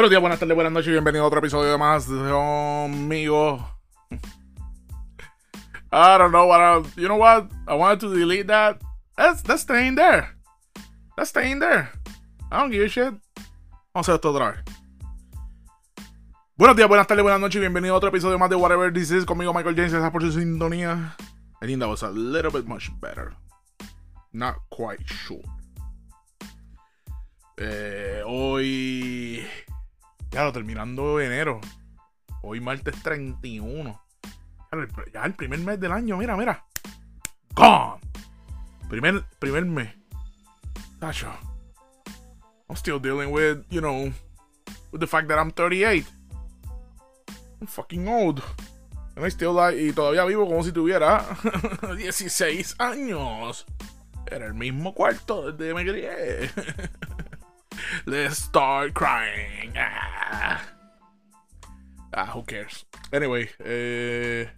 Buenos días, buenas tardes, buenas noches bienvenido a otro episodio de más conmigo. I don't know what I, you know what? I wanted to delete that. That's, that's staying there. That's staying there. I don't give a shit. Vamos a hacer esto otra vez. Buenos días, buenas tardes, buenas noches bienvenido a otro episodio más de Whatever This Is conmigo Michael James. Gracias por su sintonía. I think that was a little bit much better. Not quite sure. Eh, hoy. Lo terminando enero. Hoy martes 31. Ya el, ya el primer mes del año, mira, mira. Gone. Primer, primer mes. Tacho. I'm still dealing with, you know, with the fact that I'm 38. I'm fucking old. And I still like, y todavía vivo como si tuviera 16 años. Era el mismo cuarto desde que me crié. Let's start crying. Ah, ah who cares? Anyway, eh,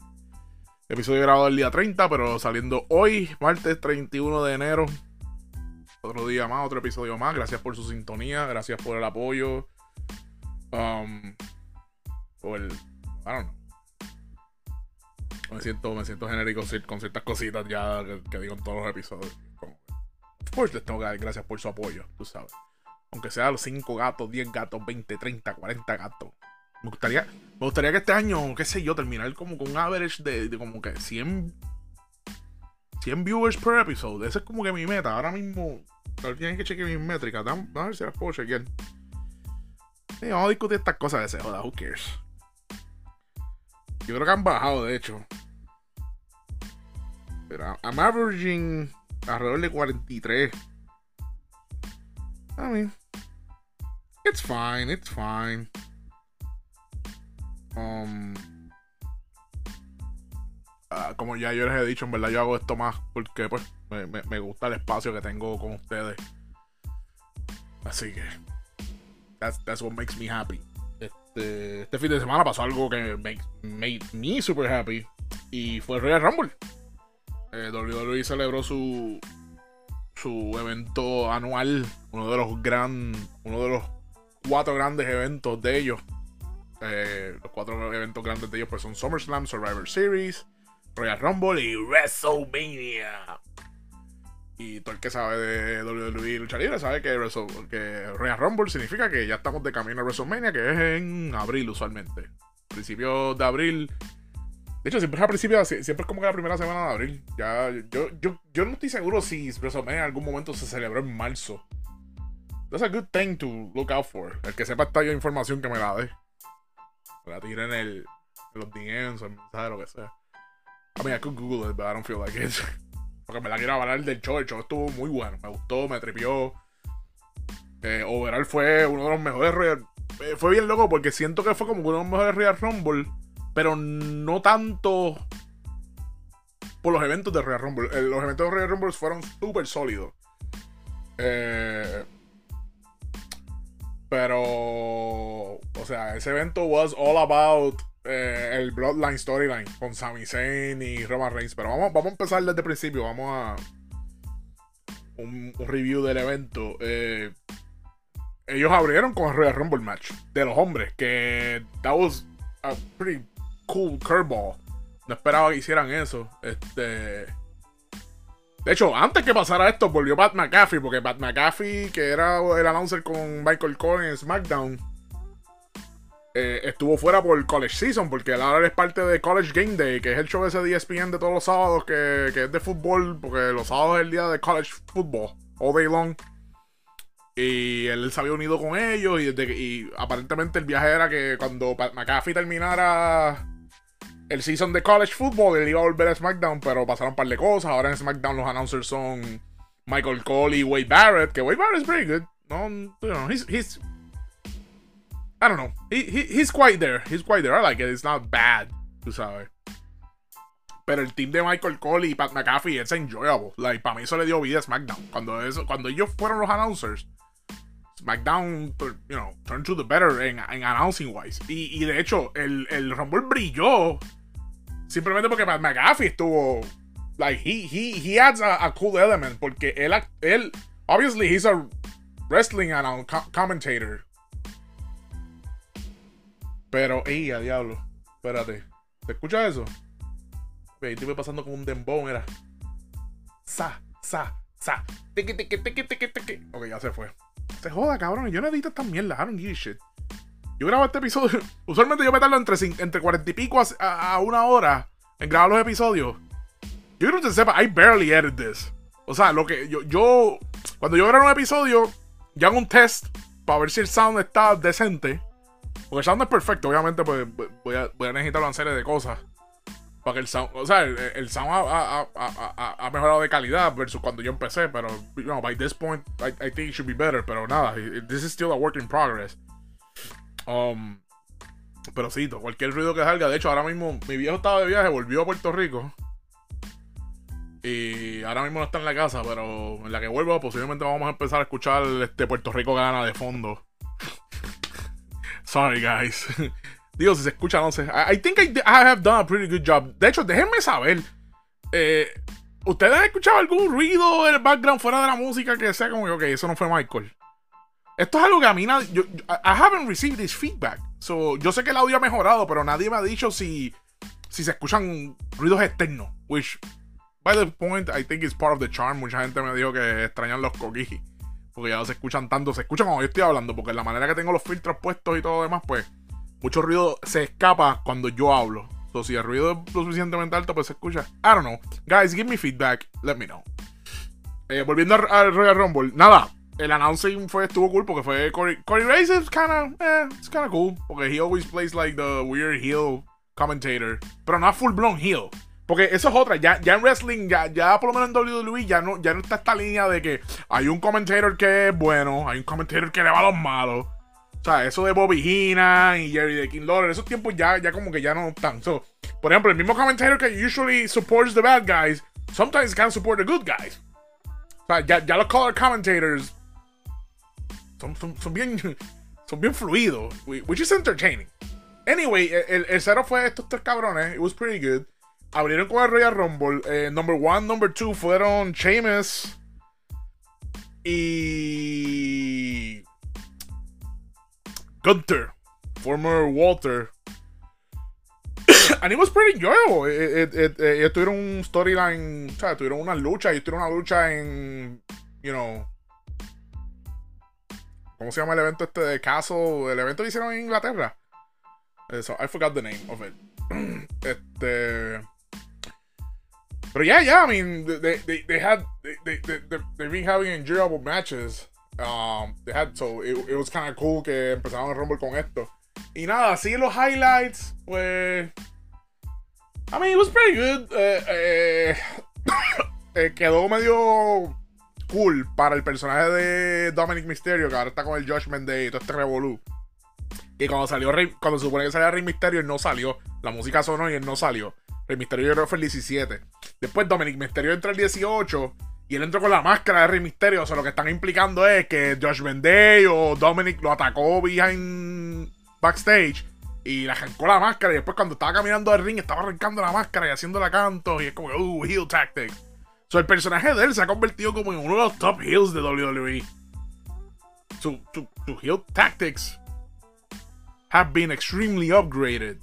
episodio grabado el día 30, pero saliendo hoy, martes 31 de enero. Otro día más, otro episodio más. Gracias por su sintonía, gracias por el apoyo. Um, o el. I don't know. Me siento, me siento genérico con ciertas cositas ya que, digo en todos los episodios. Como, of les tengo que dar gracias por su apoyo, tú sabes. Aunque sea los 5 gatos, 10 gatos, 20, 30, 40 gatos. Me gustaría, me gustaría que este año, qué sé yo, terminar como con un average de, de como que 100 100 viewers per episode. Esa es como que mi meta. Ahora mismo tienen que chequear mis métricas. A ver si las puedo chequear. Sí, vamos a discutir estas cosas de ese joda. Who cares? Yo creo que han bajado, de hecho. Pero I'm averaging alrededor de 43. I mean, it's fine, it's fine. Um, uh, como ya yo les he dicho, en verdad yo hago esto más porque pues me, me, me, gusta el espacio que tengo con ustedes. Así que that's, that's what makes me happy. Este, este fin de semana pasó algo que make, made me super happy y fue el Royal Rumble. Eh, WWE celebró su su evento anual, uno de los gran, uno de los cuatro grandes eventos de ellos. Eh, los cuatro eventos grandes de ellos pues son SummerSlam, Survivor Series, Royal Rumble y WrestleMania. Y todo el que sabe de WWE lucha libre sabe que, que Royal Rumble significa que ya estamos de camino a WrestleMania, que es en abril usualmente. Principios de abril de hecho, siempre es al principio, siempre es como que la primera semana de abril. Ya, yo, yo, yo no estoy seguro si WrestleMania en algún momento se celebró en marzo. That's a good thing to look out for. El que sepa esta información que me la dé. Me la tire en, el, en los DMs o en mensaje, lo que sea. I mean, I could Google it, but I don't feel like it. Porque me la quiero hablar del show. El estuvo muy bueno. Me gustó, me tripió. Eh, overall fue uno de los mejores eh, Fue bien loco porque siento que fue como uno de los mejores Royal Rumble pero no tanto por los eventos de Royal Rumble. Eh, los eventos de Royal Rumble fueron súper sólidos. Eh, pero, o sea, ese evento was all about eh, el Bloodline Storyline con Sami Zayn y Roman Reigns. Pero vamos, vamos a empezar desde el principio. Vamos a un, review del evento. ellos abrieron con el Royal Rumble match de los hombres. Que that was a pretty cool curveball. No esperaba que hicieran eso. Este. De hecho, antes que pasara esto, volvió Pat McAfee, porque Pat McAfee, que era el announcer con Michael Cole en SmackDown, eh, estuvo fuera por College Season, porque ahora es parte de College Game Day, que es el show ese de ESPN de todos los sábados, que, que es de fútbol, porque los sábados es el día de College Football, all day long. Y él se había unido con ellos, y, y aparentemente el viaje era que cuando Pat McAfee terminara el season de college football, él iba a volver a SmackDown, pero pasaron un par de cosas. Ahora en SmackDown los announcers son Michael Cole y Wade Barrett, que Wade Barrett es pretty good. No, you know, he's, he's I don't know. He, he, he's quite there. He's quite there. I like it. It's not bad, tú sabes. Pero el team de Michael Cole y Pat McAfee es enjoyable. Like, para mí eso le dio vida a SmackDown. Cuando, eso, cuando ellos fueron los announcers, SmackDown, you know, turned to the better en, en announcing wise. Y, y, de hecho, el, el Rumble brilló Simplemente porque Pat McAfee estuvo. Like, he, he, he adds a, cool element. Porque él, él. Obviously, he's a wrestling commentator. Pero, ey, a diablo. Espérate. ¿Te escucha eso? Ahí estoy pasando con un dembow, era. Sa, sa, sa. Tiki, tiki, tiki, tiki, tiki. Ok, ya se fue. Se joda, cabrón. Yo no edito esta mierda. I don't give shit. Yo grabo este episodio. Usualmente yo me tardo entre, entre 40 y pico a, a, una hora en grabar los episodios. Yo quiero que usted sepa, I barely edit this. O sea, lo que yo, yo cuando yo grabo un episodio, yo hago un test para ver si el sound está decente. Porque el sound es perfecto, obviamente, pues voy a, voy a necesitar una serie de cosas. Para que el sound, o sea, el, sound ha, ha, ha, mejorado de calidad versus cuando yo empecé, pero, you know, by this point, I, I think it should be better, pero nada, this is still a work in progress. Um, pero sí, cualquier ruido que salga. De hecho, ahora mismo mi viejo estaba de viaje, volvió a Puerto Rico. Y ahora mismo no está en la casa, pero en la que vuelva posiblemente vamos a empezar a escuchar este Puerto Rico gana de fondo. Sorry, guys. Digo, si se escucha, no sé. I, think I, have done a pretty good job. De hecho, déjenme saber. Eh, ¿Ustedes han escuchado algún ruido en el background fuera de la música que sea como que, ok, eso no fue Michael? Esto es algo que a mí nadie. I haven't received this feedback. So, yo sé que el audio ha mejorado, pero nadie me ha dicho si, si se escuchan ruidos externos. Which, by the point, I think it's part of the charm. Mucha gente me dijo que extrañan los coquis. Porque ya no se escuchan tanto. Se escuchan cuando yo estoy hablando. Porque la manera que tengo los filtros puestos y todo demás, pues. Mucho ruido se escapa cuando yo hablo. So, si el ruido es lo suficientemente alto, pues se escucha. I don't know. Guys, give me feedback. Let me know. Eh, volviendo al Royal Rumble. Nada el announcing fue, estuvo cool porque fue Corey, Corey es kinda, eh, it's kinda cool. Porque he always plays like the weird heel commentator. Pero no full blown heel. Porque eso es otra, ya, ya en wrestling, ya, ya por lo menos en WWE, ya no, ya no está esta línea de que hay un commentator que es bueno, hay un commentator que le va a los malos. O sea, eso de Bobby Heenan y Jerry the King Lawler, esos tiempos ya, ya como que ya no están. So, por ejemplo, el mismo commentator que usually supports the bad guys, sometimes can support the good guys. O sea, ya, ya los color commentators son, bien, son bien fluidos, which is entertaining. Anyway, el, el cero fue estos tres cabrones. It was pretty good. Abrieron con el Royal Rumble. Eh, number one, number two fueron Sheamus y Gunther, former Walter. and it was pretty enjoyable. Ellos tuvieron un storyline, o sea, tuvieron una lucha. Ellos tuvieron una lucha en, you know, ¿Cómo se llama el evento este de caso? El evento que hicieron en Inglaterra. Eso, I forgot the name of it. este. Pero yeah, yeah, I mean, they, they, they had, they, they, they, they've been having enjoyable matches. Um, they had, so it, was kind of cool que empezaron a Rumble con esto. Y nada, así los highlights, pues. I mean, it was pretty good. Eh, eh, eh, quedó medio cool para el personaje de Dominic Mysterio, que ahora está con el Judgment Day y todo este revolú. Y cuando salió cuando se supone que salía Rey Mysterio, él no salió. La música sonó y él no salió. Rey Mysterio yo creo que fue el 17. Después Dominic Mysterio entra el 18 y él entró con la máscara de Rey Mysterio. O sea, lo que están implicando es que Judgment Day o Dominic lo atacó behind backstage y le arrancó la máscara. Y después cuando estaba caminando al ring estaba arrancando la máscara y haciendo la canto. Y es como, uh, heel tactic el personaje de él se ha convertido como en uno de los top heels de WWE. Su, su, heel tactics have been extremely upgraded.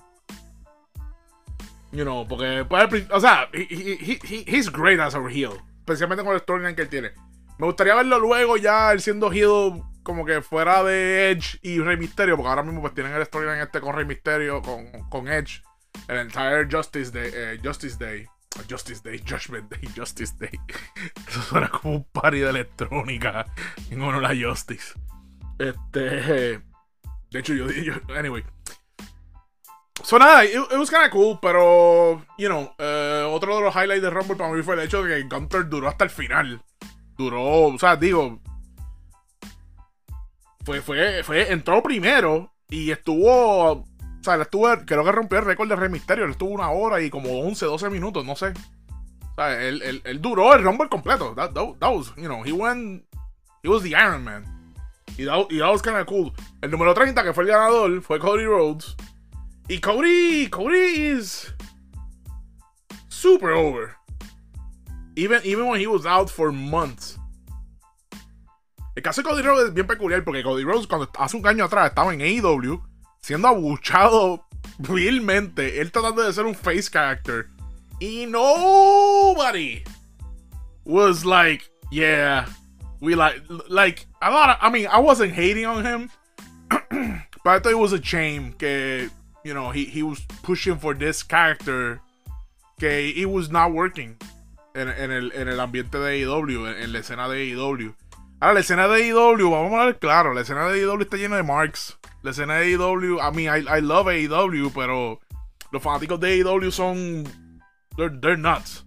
You know, porque, o sea, he, he's great as a heel. Especialmente con el storyline que él tiene. Me gustaría verlo luego ya él siendo heel como que fuera de Edge y Rey Mysterio, porque ahora mismo pues tienen el storyline este con Rey Mysterio, con, con Edge, el entire Justice Day, eh, Justice Day. Justice Day, Judgment Day, Justice Day. Eso suena como un party de electrónica en honor a Justice. Este. De hecho, yo dije. Anyway. So nada, it, was kinda cool, pero. You know, uh, otro de los highlights de Rumble para mí fue el hecho de que Gunter duró hasta el final. Duró, o sea, digo. Fue, fue, fue, entró primero y estuvo o sea, él estuvo, creo que rompió el récord de Rey Misterio. Él estuvo una hora y como 11, 12 minutos, no sé. O sea, él, él, él duró el Rumble completo. That, was, you know, he went. He was the Iron Man. Y that, y that was kind of cool. El número 30, que fue el ganador, fue Cody Rhodes. Y Cody, Cody is super over. Even, even when he was out for months. El caso de Cody Rhodes es bien peculiar porque Cody Rhodes, cuando hace un año atrás estaba en AEW siendo abuchado vilmente, él tratando de ser un face character. Y nobody was like, yeah, we like, like, a lot of, I mean, I wasn't hating on him, but I thought it was a shame que, you know, he, he was pushing for this character que it was not working en, en, el, en el ambiente de AEW, en, en la escena de AEW. Ahora, la escena de AEW, vamos a ver claro, la escena de AEW está llena de marks. La escena de AEW, I mean, I, I love AEW, pero los fanáticos de AEW son. They're, they're nuts.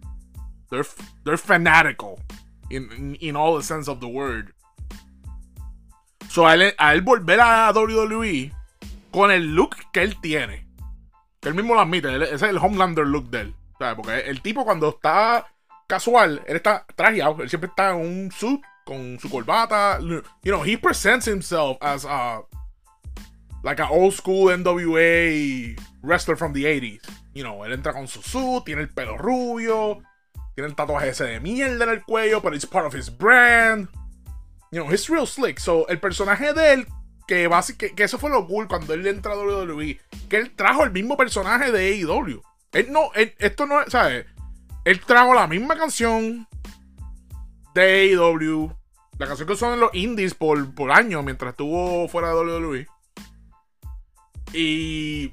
They're, they're fanatical. In, in, all the sense of the word. So, a él, a él volver a WWE con el look que él tiene. Que él mismo lo admite, ese es el Homelander look de él. ¿sabes? Porque el tipo cuando está casual, él está trajeado, él siempre está en un suit con su corbata. You know, he presents himself as a like an old school NWA wrestler from the 80s. You know, él entra con su suit, tiene el pelo rubio, tiene el tatuaje ese de mierda en el cuello, pero it's part of his brand. You know, he's real slick. So, el personaje de él, que, que, que eso fue lo cool cuando él entra a WWE, que él trajo el mismo personaje de AEW. Él no, él, esto no es, ¿sabes? Él trajo la misma canción de AEW, la canción que en los indies por, por años mientras estuvo fuera de WWE. Y.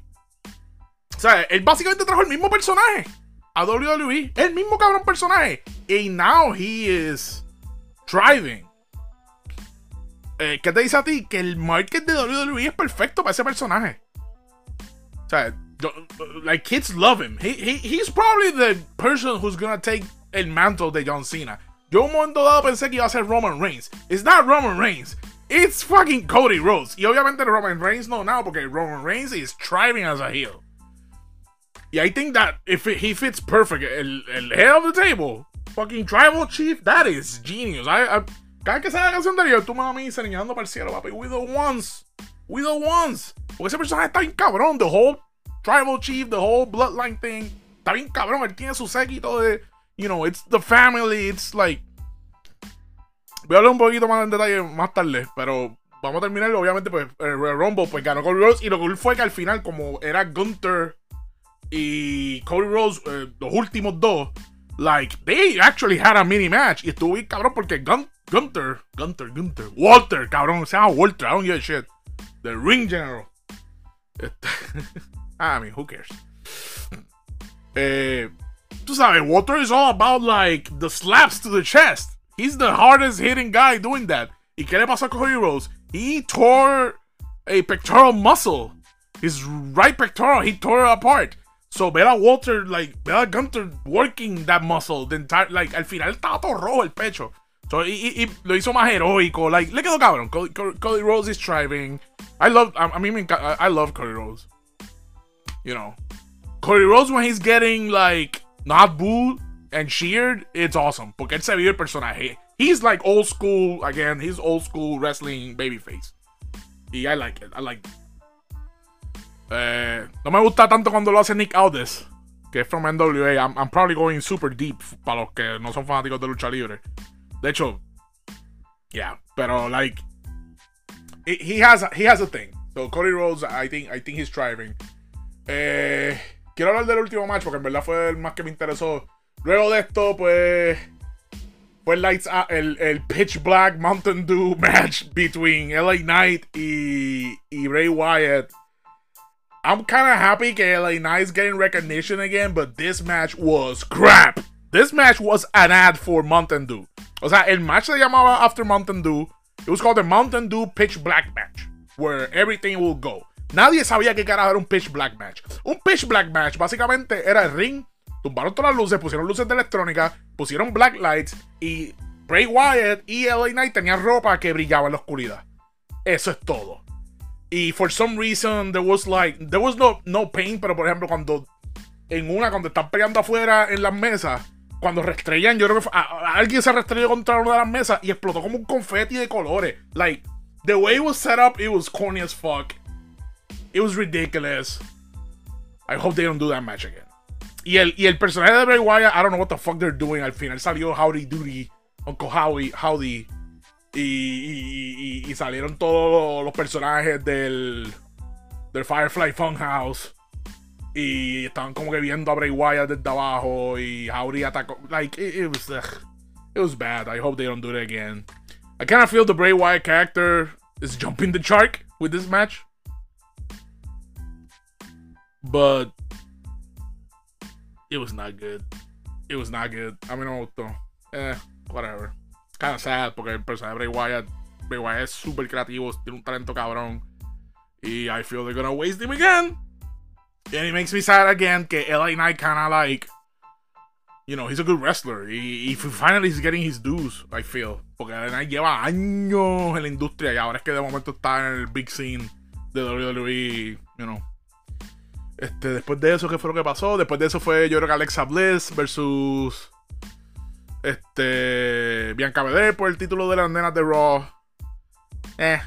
O sea, él básicamente trajo el mismo personaje a WWE. El mismo cabrón personaje. Y now he is thriving. Eh, ¿Qué te dice a ti? Que el market de WWE es perfecto para ese personaje. O sea, like kids love him. He, he, he's probably the person who's gonna take el mantle de John Cena. Yo un momento dado pensé que iba a ser Roman Reigns. It's not Roman Reigns. It's fucking Cody Rhodes. Y obviamente Roman Reigns no now porque Roman Reigns is thriving as a heel. Y I think that if it, he fits perfect, el, el head of the table, fucking tribal chief, that is genius. I, I cada que sale la canción de ellos, tú me vas señalando para el cielo, papi. We the ones. We the ones. Porque ese personaje está bien cabrón. The whole tribal chief, the whole bloodline thing. Está bien cabrón. Él tiene su séquito de, you know, it's the family. It's like Voy a hablar un poquito más en detalle más tarde, pero vamos a terminar, obviamente, pues el Rumble pues ganó Cody Rhodes y lo cool fue que al final, como era Gunther y Cody Rhodes, eh, los últimos dos, like, they actually had a mini match y estuvo bien cabrón porque Gun Gunther, Gunther, Gunther, Walter, cabrón, se llama Walter, I don't give a shit. The Ring General. Este, I mean, who cares? Eh, tú sabes, Walter is all about like the slaps to the chest. He's the hardest hitting guy doing that. ¿Y qué le pasó a Cody Rhodes? He tore a pectoral muscle. His right pectoral, he tore it apart. So Bella Walter, like, Bella Gunter working that muscle, the entire, like, al final estaba todo rojo el pecho. So, he y, y, lo hizo más heroico. Like, le quedó cabrón. Cody, Cody, Rhodes is thriving. I love, I, I mean, I love Cody Rhodes. You know, Cody Rhodes when he's getting, like, not booed, and cheered, it's awesome. Porque él se vive el personaje. He's like old school, again, he's old school wrestling babyface. Y I like it, I like it. Eh, no me gusta tanto cuando lo hace Nick Aldis, que es from NWA. I'm, I'm, probably going super deep para los que no son fanáticos de lucha libre. De hecho, yeah, pero like, he has he has a thing. So Cody Rhodes, I think I think he's driving. Eh, quiero hablar del último match porque en verdad fue el más que me interesó. Luego de esto, pues. Fue Lights el, el, Pitch Black Mountain Dew match between LA Knight y, y Bray Wyatt. I'm kind of happy que LA Knight's getting recognition again, but this match was crap. This match was an ad for Mountain Dew. O sea, el match se llamaba After Mountain Dew. It was called the Mountain Dew Pitch Black match, where everything will go. Nadie sabía qué carajo era un Pitch Black match. Un Pitch Black match básicamente era el ring tumbaron todas las luces, pusieron luces de electrónica, pusieron black lights y Bray Wyatt y LA Knight tenían ropa que brillaba en la oscuridad. Eso es todo. Y for some reason there was like there was no no pain, pero por ejemplo cuando en una cuando están peleando afuera en las mesas, cuando restrellan, yo creo que alguien se restrelló contra una de las mesas y explotó como un confeti de colores. Like the way it was set up, it was corny as fuck. It was ridiculous. I hope they don't do that match again. Y el, y el personaje de Bray Wyatt, I don't know what the fuck they're doing. Al final salió Howdy Doody, Uncle Howie, Howdy. Y, y, y, salieron todos los personajes del, del Firefly Funhouse. Y estaban como que viendo a Bray Wyatt desde abajo. Y Howdy atacó. Like, it, was. it was bad. I hope they don't do it again. I kind of feel the Bray Wyatt character is jumping the shark with this match. But. It was not good. It was not good. A mí no me gustó. Eh, whatever. Kind of sad porque el personaje de Bray Wyatt. Bray Wyatt es súper creativo. Tiene un talento cabrón. Y I feel they're gonna waste him again. And it makes me sad again que LA Knight kind of like. You know, he's a good wrestler. He, he finally he's getting his dues, I feel. Porque LA Knight lleva años en la industria y ahora es que de momento está en el big scene de WWE, you know. Este, después de eso, ¿qué fue lo que pasó? Después de eso fue, yo creo que Alexa Bliss versus. Este. Bianca Belair por el título de las nenas de Raw. Eh.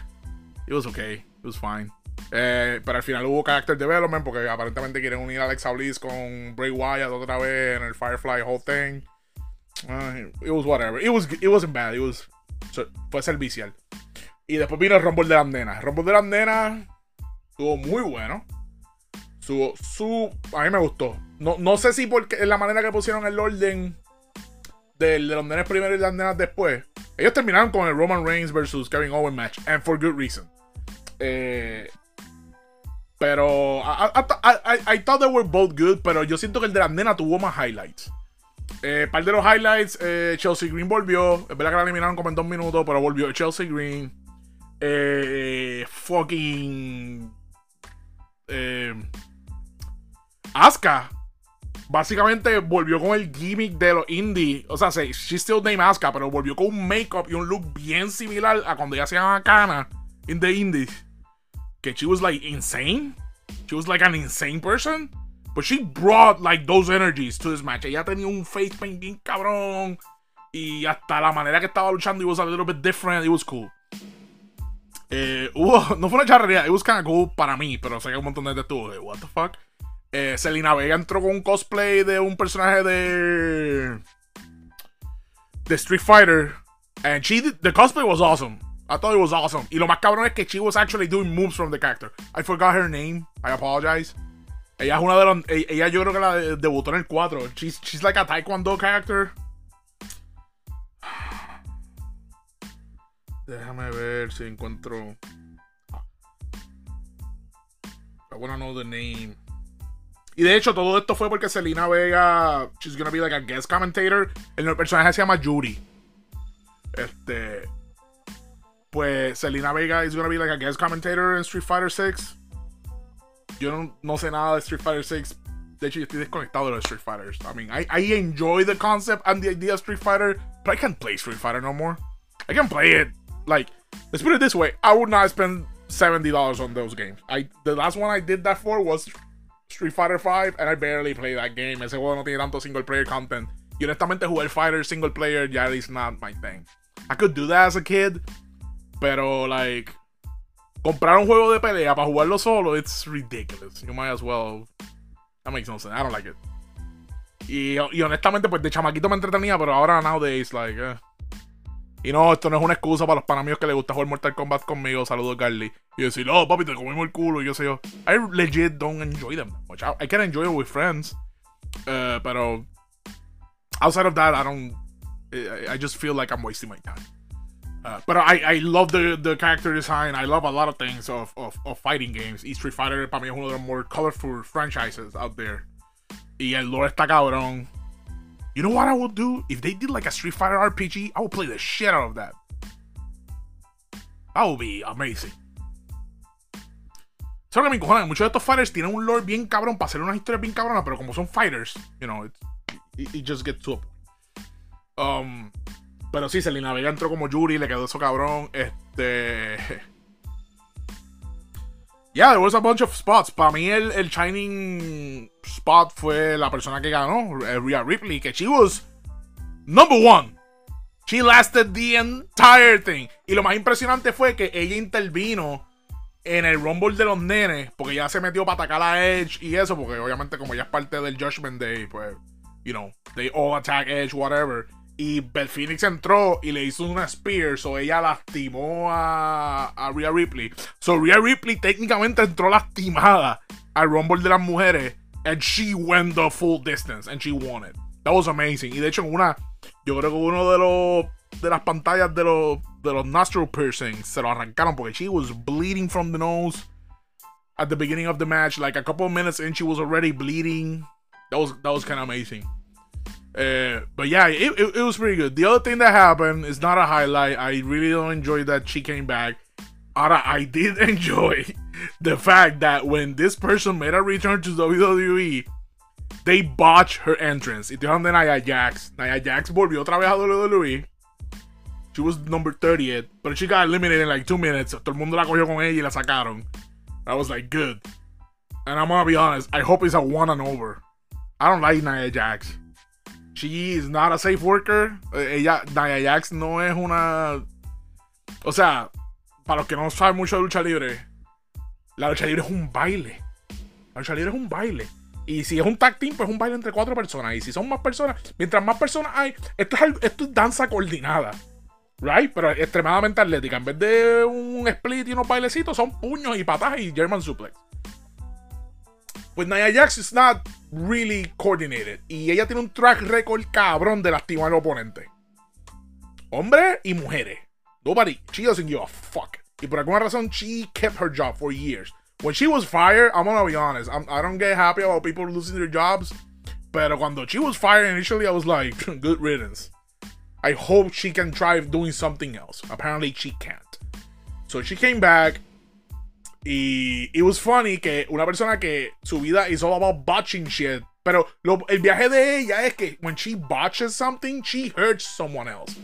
It was okay. It was fine. Eh, pero al final hubo character development porque aparentemente quieren unir a Alexa Bliss con Bray Wyatt otra vez en el Firefly whole thing. It was whatever. It, was, it wasn't bad. It was, fue servicial. Y después vino el Rumble de las nenas. El Rumble de las nenas estuvo muy bueno. Su, su, a mí me gustó. No, no sé si porque la manera que pusieron el orden del, de los nenes primero y las nenas después. Ellos terminaron con el Roman Reigns versus Kevin Owens match. And for good reason. Eh, pero I, I, thought they were both good, pero yo siento que el de la nena tuvo más highlights. Eh, par de los highlights, eh, Chelsea Green volvió. Es verdad que la eliminaron como en dos minutos, pero volvió Chelsea Green. Eh, fucking. Eh, Asuka. Básicamente volvió con el gimmick de los indie. O sea, she still named Asuka, pero volvió con un make-up y un look bien similar a cuando ella se llama Kana in the indies que she was like insane. She was like an insane person. But she brought like those energies to this match. Ella tenía un face paint bien cabrón. Y hasta la manera que estaba luchando, it was a little bit different. It was cool. Eh, hubo, no fue una charrería, it was kind of cool para mí, pero sé que un montón de gente estuvo de what the fuck. Eh, Selena Vega entró con un cosplay de un personaje de. de Street Fighter. And she the cosplay was awesome. I thought it was awesome. Y lo más cabrón es que she was actually doing moves from the character. I forgot her name. I apologize. Ella es una de los. E, ella yo creo que la debutó en el 4. She's, she's like a taekwondo character. Déjame ver si encuentro. I wanna know the name. Y de hecho, todo esto fue porque Selena Vega. She's gonna be like a guest commentator. El personaje se llama Judy. Este pues Selena Vega is gonna be like a guest commentator in Street Fighter 6. Yo no, no sé nada de Street Fighter 6. De hecho, yo estoy desconectado de Street Fighters. I mean, I, I enjoy the concept and the idea of Street Fighter, but I can't play Street Fighter no more. I can play it. Like, let's put it this way: I would not spend seventy dollars on those games. I the last one I did that for was Street Fighter 5, and I barely play that game. Ese juego no tiene tanto single player content. Y honestamente, jugar Fighter single player ya is not my thing. I could do that as a kid, pero, like, comprar un juego de pelea para jugarlo solo, it's ridiculous. You might as well. That makes no sense. I don't like it. Y, y honestamente, pues de chamaquito me entretenía, pero ahora nowadays, like. Eh. Y no, esto no es una excusa para los panamíos que les gusta jugar Mortal Kombat conmigo. Saludos, Carly. Y decir, oh, papi, te comimos el culo. Y yo sé yo. I legit don't enjoy them much. I, can enjoy it with friends. Uh, pero. Outside of that, I don't. I just feel like I'm wasting my time. Uh, but I, I love the, the character design. I love a lot of things of, of, of fighting games. Y Street Fighter para mí es uno de los more colorful franchises out there. Y el lore está cabrón. You know what I would do? If they did like a Street Fighter RPG, I would play the shit out of that. That would be amazing. Solo que me cojones, muchos de estos fighters tienen un lore bien cabrón para hacer unas historias bien cabronas, pero como son fighters, you know, it, it just gets to a point. Um, pero sí, Selena Vega entró como Yuri, le quedó eso cabrón. Este. Yeah, there was a bunch of spots. Para mí, el, el shining spot fue la persona que ganó, eh, Rhea Ripley, que she was number one. She lasted the entire thing. Y lo más impresionante fue que ella intervino en el Rumble de los nenes, porque ya se metió para atacar a Edge y eso, porque obviamente como ella es parte del Judgment Day, pues, you know, they all attack Edge, whatever. Y Beth Phoenix entró y le hizo una spear, so ella lastimó a, a Rhea Ripley. So Rhea Ripley técnicamente entró lastimada al Rumble de las mujeres. And she went the full distance and she won it. That was amazing. Y de hecho, en una, yo creo que uno de los de las pantallas de los de los nostril piercings se lo arrancaron porque she was bleeding from the nose at the beginning of the match. Like a couple of minutes in, she was already bleeding. That was that was kind of amazing. Uh, but yeah, it, it, it, was pretty good. The other thing that happened is not a highlight. I really don't enjoy that she came back. Ahora, I did enjoy the fact that when this person made a return to WWE, they botched her entrance. Y te de Nia Jax. Nia Jax volvió otra vez a WWE. She was number 30th, but she got eliminated in like two minutes. Todo el mundo la cogió con ella y la sacaron. I was like, good. And I'm gonna be honest, I hope it's a one and over. I don't like Nia Jax. She is not a safe worker. Eh, ella, Nia Jax no es una. O sea, para los que no saben mucho de lucha libre, la lucha libre es un baile. La lucha libre es un baile. Y si es un tag team, pues es un baile entre cuatro personas. Y si son más personas, mientras más personas hay, esto es, danza coordinada. Right? Pero extremadamente atlética. En vez de un split y unos bailecitos, son puños y patadas y German suplex. Pues Nia Jax is not really coordinated. Y ella tiene un track record cabrón de lastimar al oponente. Hombres y mujeres. Nobody, she doesn't give a fuck. Y por alguna razón, she kept her job for years. When she was fired, I'm gonna be honest, I'm, I don't get happy about people losing their jobs. Pero cuando she was fired initially, I was like, good riddance. I hope she can try doing something else. Apparently she can't. So she came back. Y it was funny que una persona que su vida is all about botching shit. Pero el viaje de ella es que when she botches something, she hurts someone else.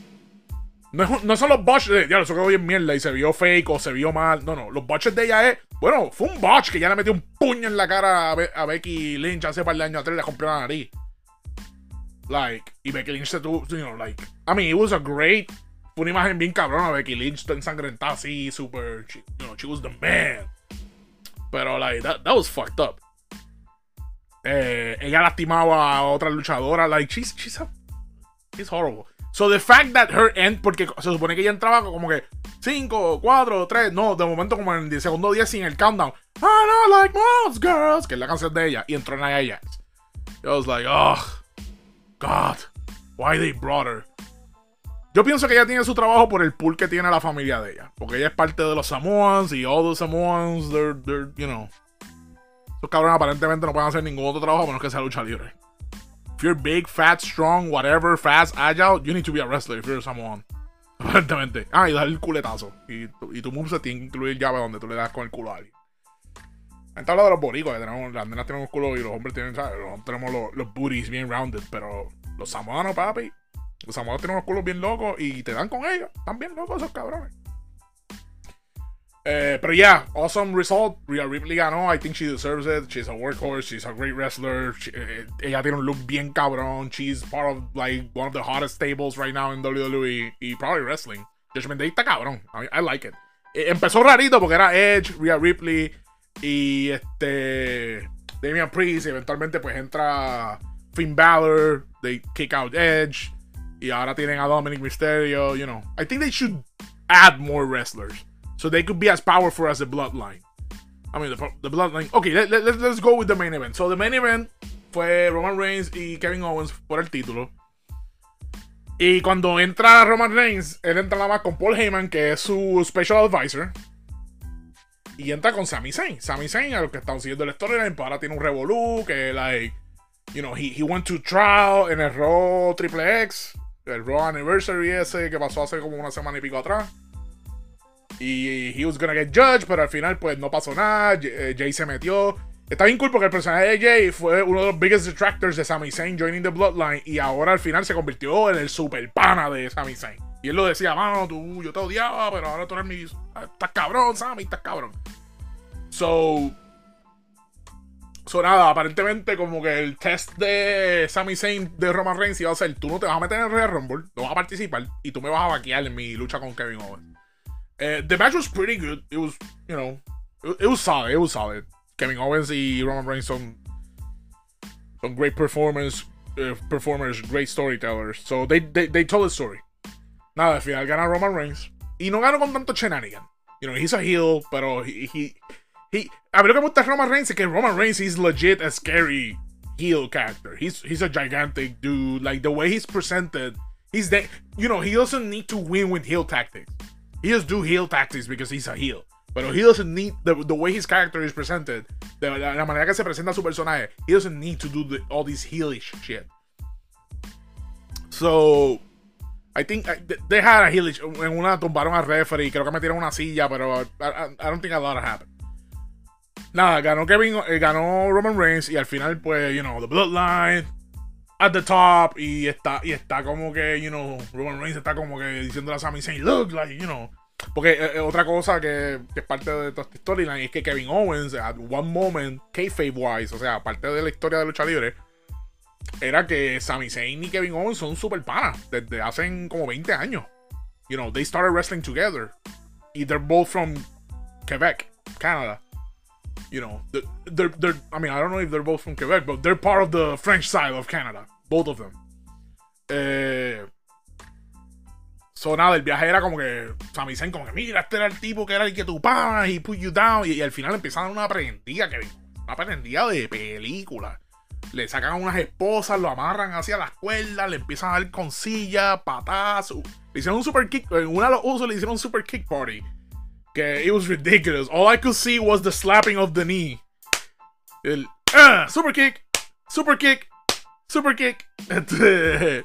No, no son los botches de, ya, eso quedó bien mierda y se vio fake o se vio mal. No, no. Los botches de ella es, bueno, fue un botch que ya le metió un puño en la cara a Becky Lynch hace par de años atrás y le compró la nariz. Like, y Becky Lynch se tuvo, you know, like, I mean, it was a great, fue una imagen bien cabrona, Becky Lynch ensangrentada así, super, she, you know, she was the man. Pero, like, that, that was fucked up. Eh, ella lastimaba a otra luchadora, like, she's, she's a, she's horrible. So the fact that her end, porque se supone que ella entraba como que 5, 4, 3, no, de momento como en el segundo día sin el countdown. I don't like most girls, que es la canción de ella, y entró en Jax. I was like, oh. God, why they brought her. Yo pienso que ella tiene su trabajo por el pool que tiene la familia de ella. Porque ella es parte de los Samoans y all the Samoans, they're, they're, you know. Esos cabrones aparentemente no pueden hacer ningún otro trabajo a menos que sea lucha libre. If you're big, fat, strong, whatever, fast, agile, you need to be a wrestler if you're a Samoan. Aparentemente. Ah, y dar el culetazo. Y, y tu move se tiene que incluir llave donde tú le das con el culo a alguien. Entonces habla de los boricos, que tenemos, las nenas tienen un culo y los hombres tienen, tenemos los, los, booties bien rounded, pero los samoanos, papi, los samoanos tienen unos culos bien locos y te dan con ellos. Están bien locos esos cabrones. Eh, pero ya, yeah, awesome result. Rhea Ripley ganó. I think she deserves it. She's a workhorse. She's a great wrestler. Eh, ella tiene un look bien cabrón. She's part of like one of the hottest stables right now in WWE y probably wrestling. Judgment está cabrón. I, like it. Eh, empezó rarito porque era Edge, Rhea Ripley. Y este. Damian Priest, eventualmente pues entra Finn Balor, they kick out Edge, y ahora tienen a Dominic Mysterio, you know. I think they should add more wrestlers so they could be as powerful as the Bloodline. I mean, the, the Bloodline. Okay, let, let, let's go with the main event. So the main event fue Roman Reigns y Kevin Owens por el título. Y cuando entra Roman Reigns, él entra nada más con Paul Heyman, que es su special advisor. Y entra con Sami Zayn. Sami Zayn, a los que están siguiendo historia, pues ahora tiene un revolú que, like, you know, he, he went to trial en el Raw Triple X, el Raw Anniversary ese que pasó hace como una semana y pico atrás. Y he was gonna get judged, pero al final, pues no pasó nada. Jay, eh, se metió. Está bien cool porque el personaje de Jay fue uno de los biggest detractors de Sami Zayn joining the Bloodline. Y ahora al final se convirtió en el super pana de Sami Zayn. Y él lo decía, mano, tú, yo te odiaba, pero ahora tú eres mi. Estás cabrón, Sammy, estás cabrón. So. So nada, aparentemente como que el test de Sami Zayn de Roman Reigns iba a ser, tú no te vas a meter en el Rumble, no vas a participar y tú me vas a vaquear en mi lucha con Kevin Owens. Uh, the match was pretty good. It was, you know, it, was solid. It was solid. Kevin Owens y Roman Reigns son, son great performance uh, performers, great storytellers. So they, they, they told the story. Nada, al final gana Roman Reigns. Y no ganó con tanto shenanigan. You know, he's a heel, pero he, he, he a mí que me Roman Reigns es que Roman Reigns is legit a scary heel character. He's he's a gigantic dude. Like the way he's presented, he's the you know, he doesn't need to win with heel tactics. He just do heel tactics because he's a heel. Pero he doesn't need the, the way his character is presented, de la, manera que se presenta su personaje, he doesn't need to do the, all this heelish shit. So, I think they had a heelish. En una tumbaron a referee, creo que metieron una silla, pero I, I don't think a lot happened. Nada, ganó Kevin, eh, ganó Roman Reigns y al final, pues, you know, the Bloodline at the top y está, y está como que, you know, Roman Reigns está como que diciendo a Sami Zayn, look, like, you know. Porque eh, eh, otra cosa que, es parte de toda esta storyline es que Kevin Owens, at one moment, kayfabe wise, o sea, parte de la historia de lucha libre, era que Sami Zayn y Kevin Owens son super panas desde hace como 20 años. You know, they started wrestling together. Y they're both from Quebec, Canada. You know, they're, they're, I mean, I don't know if they're both from Quebec, but they're part of the French side of Canada. Both of them. Eh, so nada, el viaje era como que Sami Zayn como que mira, este era el tipo que era el que tu pana, y put you down, y, al final empiezan a dar una prendida, que una de película. Le sacan unas esposas, lo amarran hacia las cuerdas, le empiezan a dar con silla, patadas. Le hicieron un super kick, en una de los usos le hicieron un super kick party. Que it was ridiculous. All I could see was the slapping of the knee. El uh, super kick, super kick, super kick.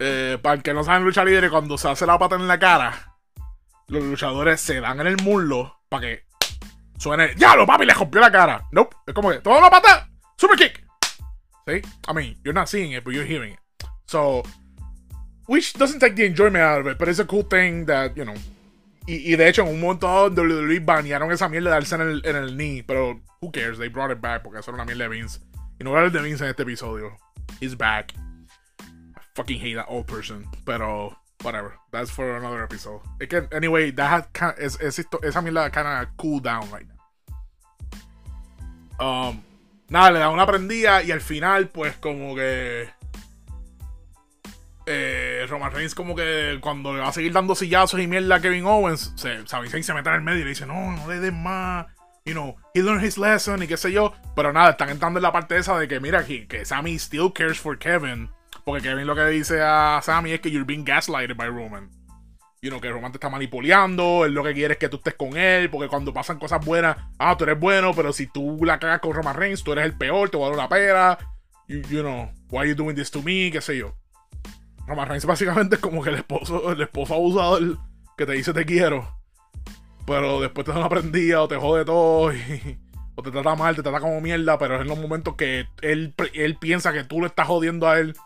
Eh, para el que no saben lucha libre, cuando se hace la pata en la cara, los luchadores se dan en el muslo para que suene. ¡Ya lo papi! Le rompió la cara. Nope. Es como que, ¡toma la pata! ¡Super kick! See? I mean, you're not seeing it, but you're hearing it. So, which doesn't take the enjoyment out of it, but it's a cool thing that, you know. Y, de hecho, en un momento dado, WWE banearon esa mierda de darse en el, en el knee, pero who cares? They brought it back porque eso era una mierda de Vince. Y no el de Vince en este episodio. He's back. I fucking hate that old person. Pero, whatever. That's for another episode. It can, anyway, that had es, es, esa mierda kind of cool down right now. Um, nada, le da una prendida y al final, pues, como que. Eh, Roman Reigns, como que cuando le va a seguir dando sillazos y mierda a Kevin Owens, se, Sami se mete en el medio y le dice: No, no le des más. You know, he learned his lesson y qué sé yo. Pero nada, están entrando en la parte esa de que, mira, que, que Sammy still cares for Kevin. Porque Kevin lo que dice a Sammy es que you're being gaslighted by Roman. You know, que Roman te está manipulando, él lo que quiere es que tú estés con él, porque cuando pasan cosas buenas, ah, tú eres bueno, pero si tú la cagas con Roman Reigns, tú eres el peor, te voy a dar una pera. You, you know, why are you doing this to me? qué sé yo. Roman Reigns básicamente es como que el esposo, el esposo abusador que te dice te quiero, pero después te da una prendida o te jode todo y, o te trata mal, te trata como mierda, pero es en los momentos que él, él piensa que tú le estás jodiendo a él.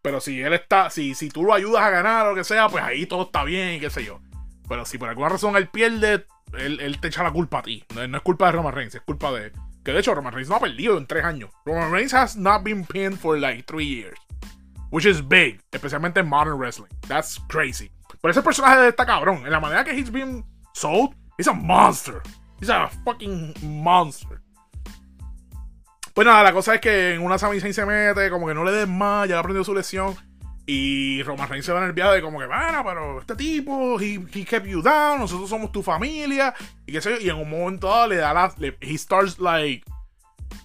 Pero si él está, si, si tú lo ayudas a ganar o lo que sea, pues ahí todo está bien y qué sé yo. Pero si por alguna razón él pierde, él, él te echa la culpa a ti. No, no, es culpa de Roman Reigns, es culpa de. Que de hecho Roman Reigns no ha perdido en tres años. Roman Reigns has not been pinned for like three years. Which is big, especialmente en modern wrestling. That's crazy. Pero ese personaje de esta cabrón, en la manera que he's been sold, he's a monster. He's a fucking monster. Pues nada, la cosa es que en una Sami Zayn se mete, como que no le des más, ya aprendió su lesión. Y Roman Reigns se va nerviado de como que, bueno, pero este tipo, he, he kept you down, nosotros somos tu familia, y qué sé yo. Y en un momento dado le da la. He starts like.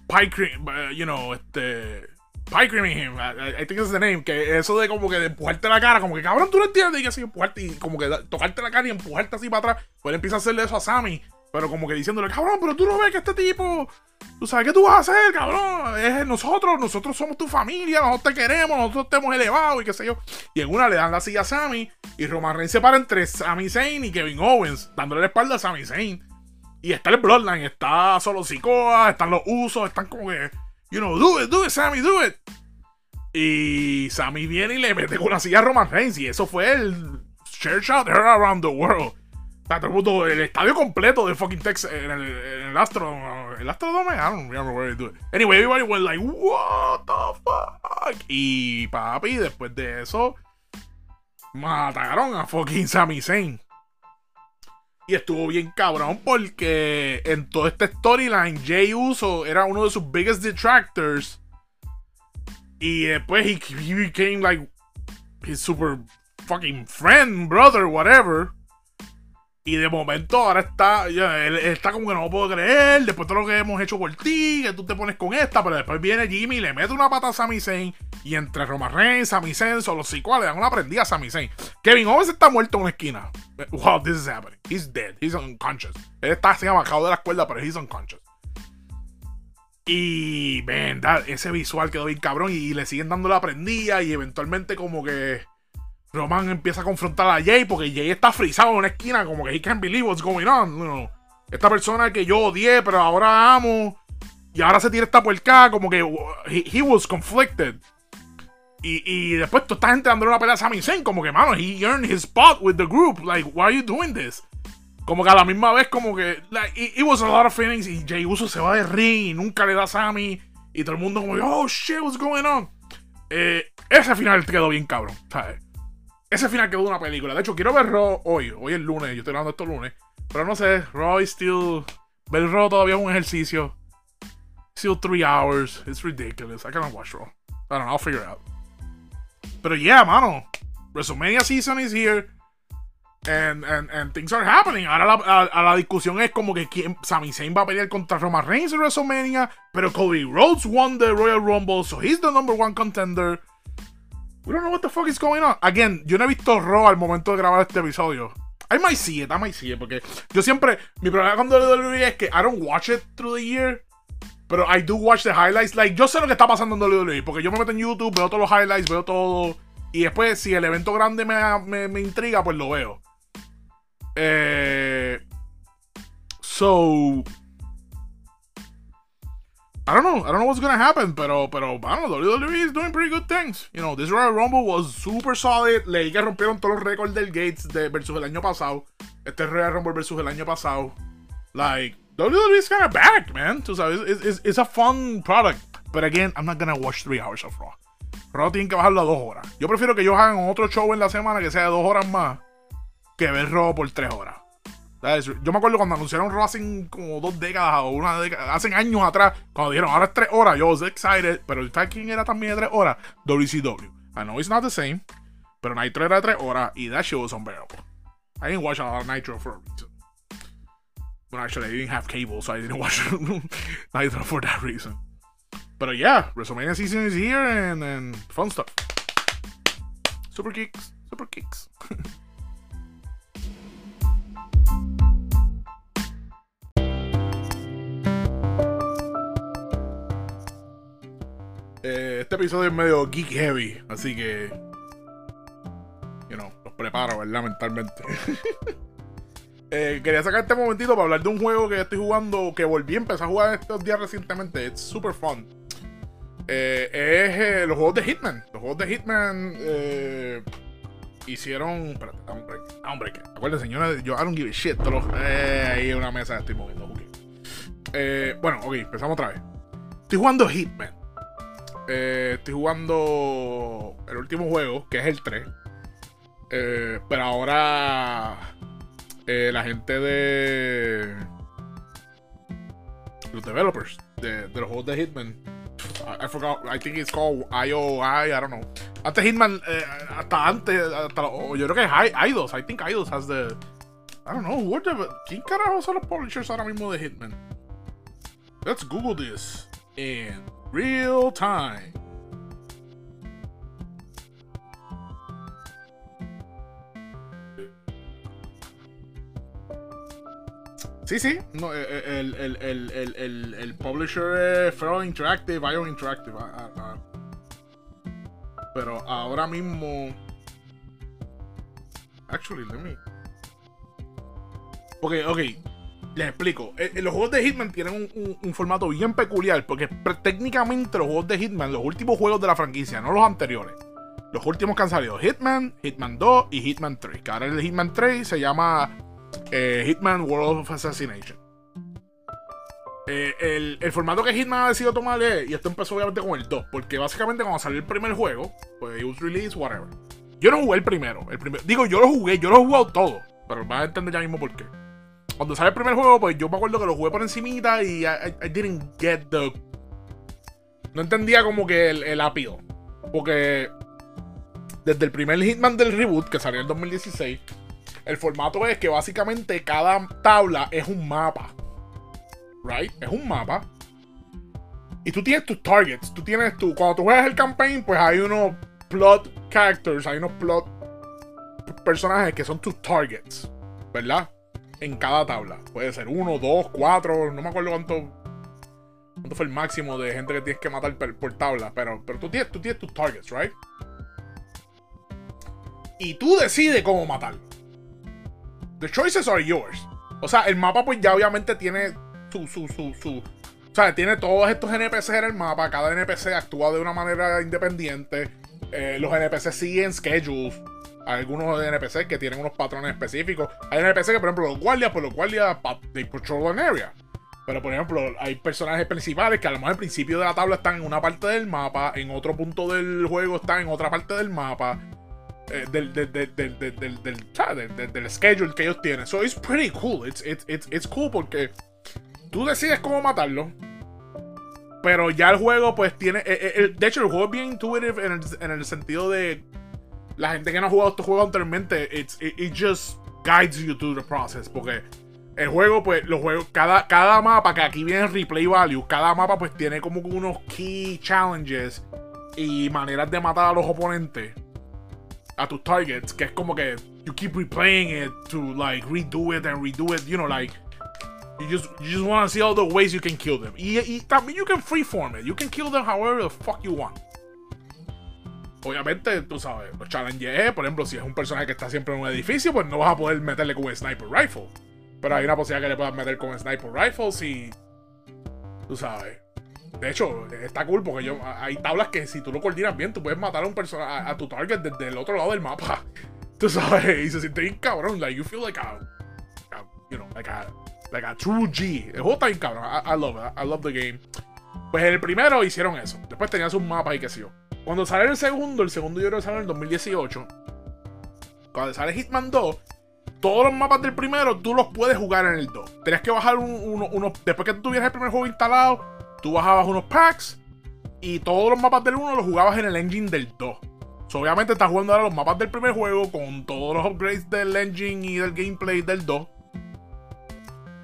Pie cream, you know, este. Pie creaming him, I, think it's the name. Que eso de como que de empujarte la cara, como que cabrón, tú no entiendes, y que así empujarte, y como que tocarte la cara y empujarte así para atrás. Pues él empieza a hacerle eso a Sammy. Pero como que diciéndole, cabrón, pero tú no ves que este tipo, tú sabes qué tú vas a hacer, cabrón. Es nosotros, nosotros somos tu familia, nosotros te queremos, nosotros te hemos elevado y qué sé yo. Y en una le dan la silla a Sammy y Roman Reigns se para entre Sami Zayn y Kevin Owens, dándole la espalda a Sami Zayn. Y está el Bloodline, está solo Sikoa, están los usos, están como que, you know, do it, do it, Sammy, do it. Y Sammy viene y le mete con la silla a Roman Reigns y eso fue el church out there around the world. El, mundo, el estadio completo de fucking Texas en el, en el Astro. ¿El Astrodome? I don't remember where they do it. Anyway, everybody was like, what the fuck? Y papi, después de eso, mataron a fucking Sami Zayn. Y estuvo bien cabrón porque en toda esta storyline, Jay Uso era uno de sus biggest detractors. Y después he, he became like his super fucking friend, brother, whatever. Y de momento ahora está, él, está como que no lo puedo creer, después de todo lo que hemos hecho por ti, que tú te pones con esta, pero después viene Jimmy y le mete una pata a Sami Zayn, y entre Roman Reigns, Sami Zayn, solo psicoas le dan una prendida a Sami Zayn. Kevin Owens está muerto en una esquina. Wow, this is happening. He's dead. He's unconscious. Él está así abajado de la cuerda, pero he's unconscious. Y, that- ese visual quedó bien cabrón y, y le siguen dando la prendida y eventualmente como que Roman empieza a confrontar a Jay porque Jay está frisado en una esquina como que he can't believe what's going on. you. Esta persona que yo odié pero ahora amo y ahora se tira esta puerca como que he, was conflicted. Y, y después toda esta gente dándole una pelea a Sami Zayn como que, mano, he earned his spot with the group. Like, why are you doing this? Como que a la misma vez, como que. It, was a lot of feelings. Y Jay Uso se va de ring y nunca le da a Sammy. Y todo el mundo, como, oh shit, what's going on? Eh, ese final quedó bien cabrón. Ese final quedó de una película. De hecho, quiero ver Raw hoy. Hoy es lunes, yo estoy hablando esto lunes. Pero no sé, Raw is still. Ver Raw todavía es un ejercicio. Still three hours. It's ridiculous. I cannot watch Raw. I don't know, I'll figure it out. Pero yeah, mano. WrestleMania season is here. And, and, and things are happening. Ahora la, a- a la discusión es como que quién, Sami Zayn va a pelear contra Roman Reigns en WrestleMania. Pero Cody Rhodes won the Royal Rumble, so he's the number one contender. We don't know what the fuck is going on. Again, yo no he visto Raw al momento de grabar este episodio. I might see it, I might see it, porque yo siempre. Mi problema con WWE es que I don't watch it through the year. Pero I do watch the highlights. Like, yo sé lo que está pasando en WWE. Porque yo me meto en YouTube, veo todos los highlights, veo todo. Y después, si el evento grande me, me, me intriga, pues lo veo. Eh, so. I don't know. I don't know what's gonna happen. Pero, pero, I. WWE is doing pretty good things. You know, this Royal Rumble was super solid. Leí que rompieron todos los récords del Gates de, versus el año pasado. Este Royal Rumble versus el año pasado. Like, WWE is kind of back, man. Sabes, it's, it's, it's a fun product. But again, I'm not gonna watch three hours of Raw. Raw tienen que bajarlo a dos horas. Yo prefiero que ellos hagan otro show en la semana que sea dos horas más que ver Raw por tres horas. ¿Sabes? Yo me acuerdo cuando anunciaron hace como dos décadas o una década, hace años atrás, cuando dijeron ahora es tres horas, yo was excited, pero ¿sabes quién era también de tres horas? WCW. I know it's not the same, pero Nitro era de tres horas y that shit was unbearable. I didn't watch a lot of Nitro for a reason. Well, actually, I didn't have cable, so I didn't watch Nitro for that reason. But yeah, WrestleMania season is here and, and fun stuff. Super kicks, super kicks. Eh, este episodio es medio geek heavy, así que. You know, los preparo, ¿verdad? Mentalmente. Eh, quería sacar este momentito para hablar de un juego que estoy jugando, que volví a empezar a jugar estos días recientemente. Es super fun. Eh, es los juegos de Hitman. Los juegos de Hitman hicieron. Espérate, un break. Acuérdense, señores, yo I don't give a shit. Los- ahí una mesa estoy moviendo. bueno, ok, empezamos otra vez. Estoy jugando Hitman. Eh, estoy jugando el último juego, que es el 3. Eh, pero ahora eh, la gente de los developers de, de los de Hitman. I, forgot, I think it's called IOI, I don't know. Antes Hitman, hasta antes, hasta, o yo creo que es I- Eidos, I think Eidos has the. I don't know, who are the- ¿quién carajo son los publishers ahora mismo de Hitman? Let's Google this in real time. Sí, sí. No, eh, eh, el, el, el, el, publisher es Feral Interactive, Ion Interactive. ah, ah, ah. Pero ahora mismo. Actually, let me. Ok, ok. Les explico. Eh, eh, los juegos de Hitman tienen un, formato bien peculiar. Porque técnicamente los juegos de Hitman, los últimos juegos de la franquicia, no los anteriores. Los últimos que han salido: Hitman, Hitman 2 y Hitman 3. Que ahora el Hitman 3 se llama eh, Hitman World of Assassination. El, formato que Hitman ha decidido tomar es, y esto empezó obviamente con el 2, porque básicamente cuando salió el primer juego, pues it was released, whatever. Yo no jugué el primero, el primer, digo, yo lo jugué, yo lo he jugado todo, pero vas a entender ya mismo por qué. Cuando sale el primer juego, pues yo me acuerdo que lo jugué por encimita y I, didn't get the... No entendía como que el, el. Porque desde el primer Hitman del reboot, que salió en 2016, el formato es que básicamente cada tabla es un mapa. Right? Es un mapa. Y tú tienes tus targets. Tú tienes tu. Cuando tú juegas el campaign, pues hay unos plot characters, hay unos plot personajes que son tus targets. ¿Verdad? En cada tabla. Puede ser uno, dos, cuatro. No me acuerdo cuánto. ¿Cuánto fue el máximo de gente que tienes que matar por, tabla? Pero, pero tú, tienes, tú tienes tus targets, ¿right? Y tú decides cómo matarlo. The choices are yours. O sea, el mapa, pues ya obviamente tiene su, su, su, su. O sea, tiene todos estos NPCs en el mapa. Cada NPC actúa de una manera independiente. Eh, los NPC siguen schedules. Algunos NPC que tienen unos patrones específicos. Hay NPC que, por ejemplo, los guardias, pues los guardias, they patrol an area. Pero, por ejemplo, hay personajes principales que a lo mejor al principio de la tabla están en una parte del mapa, en otro punto del juego están en otra parte del mapa. del, schedule que ellos tienen. So it's pretty cool. It's, it's, it's, cool porque tú decides cómo matarlo. Pero ya el juego, pues tiene. de hecho, el juego es bien intuitive en el, en el sentido de. La gente que no ha jugado estos juegos anteriormente, it, it just guides you through the process. Porque el juego, pues, los juegos, cada, cada mapa, que aquí viene replay value, cada mapa, pues, tiene como unos key challenges y maneras de matar a los oponentes, a tus targets, que es como que you keep replaying it to, like, redo it and redo it, you know, like, you just, you just want to see all the ways you can kill them. Y, y también you can freeform it, you can kill them however the fuck you want. Obviamente, tú sabes, los challenges, por ejemplo, si es un personaje que está siempre en un edificio, pues no vas a poder meterle con un sniper rifle. Pero hay una posibilidad que le puedas meter con sniper rifles y. Tú sabes. De hecho, está cool porque yo, hay tablas que si tú lo coordinas bien, tú puedes matar a un personaje, a, tu target desde el otro lado del mapa. Tú sabes, y se siente bien cabrón. Like, you feel like a, you know, like a, like a true G. El juego está bien cabrón. I, love it. I love the game. Pues en el primero hicieron eso. Después tenías un mapa y qué sé yo. Cuando sale el segundo, el segundo yo creo que sale en el 2018. Cuando sale Hitman 2, todos los mapas del primero tú los puedes jugar en el 2. Tenías que bajar unos. después que tú tuvieras el primer juego instalado, tú bajabas unos packs y todos los mapas del 1 los jugabas en el engine del 2. obviamente estás jugando ahora los mapas del primer juego con todos los upgrades del engine y del gameplay del 2.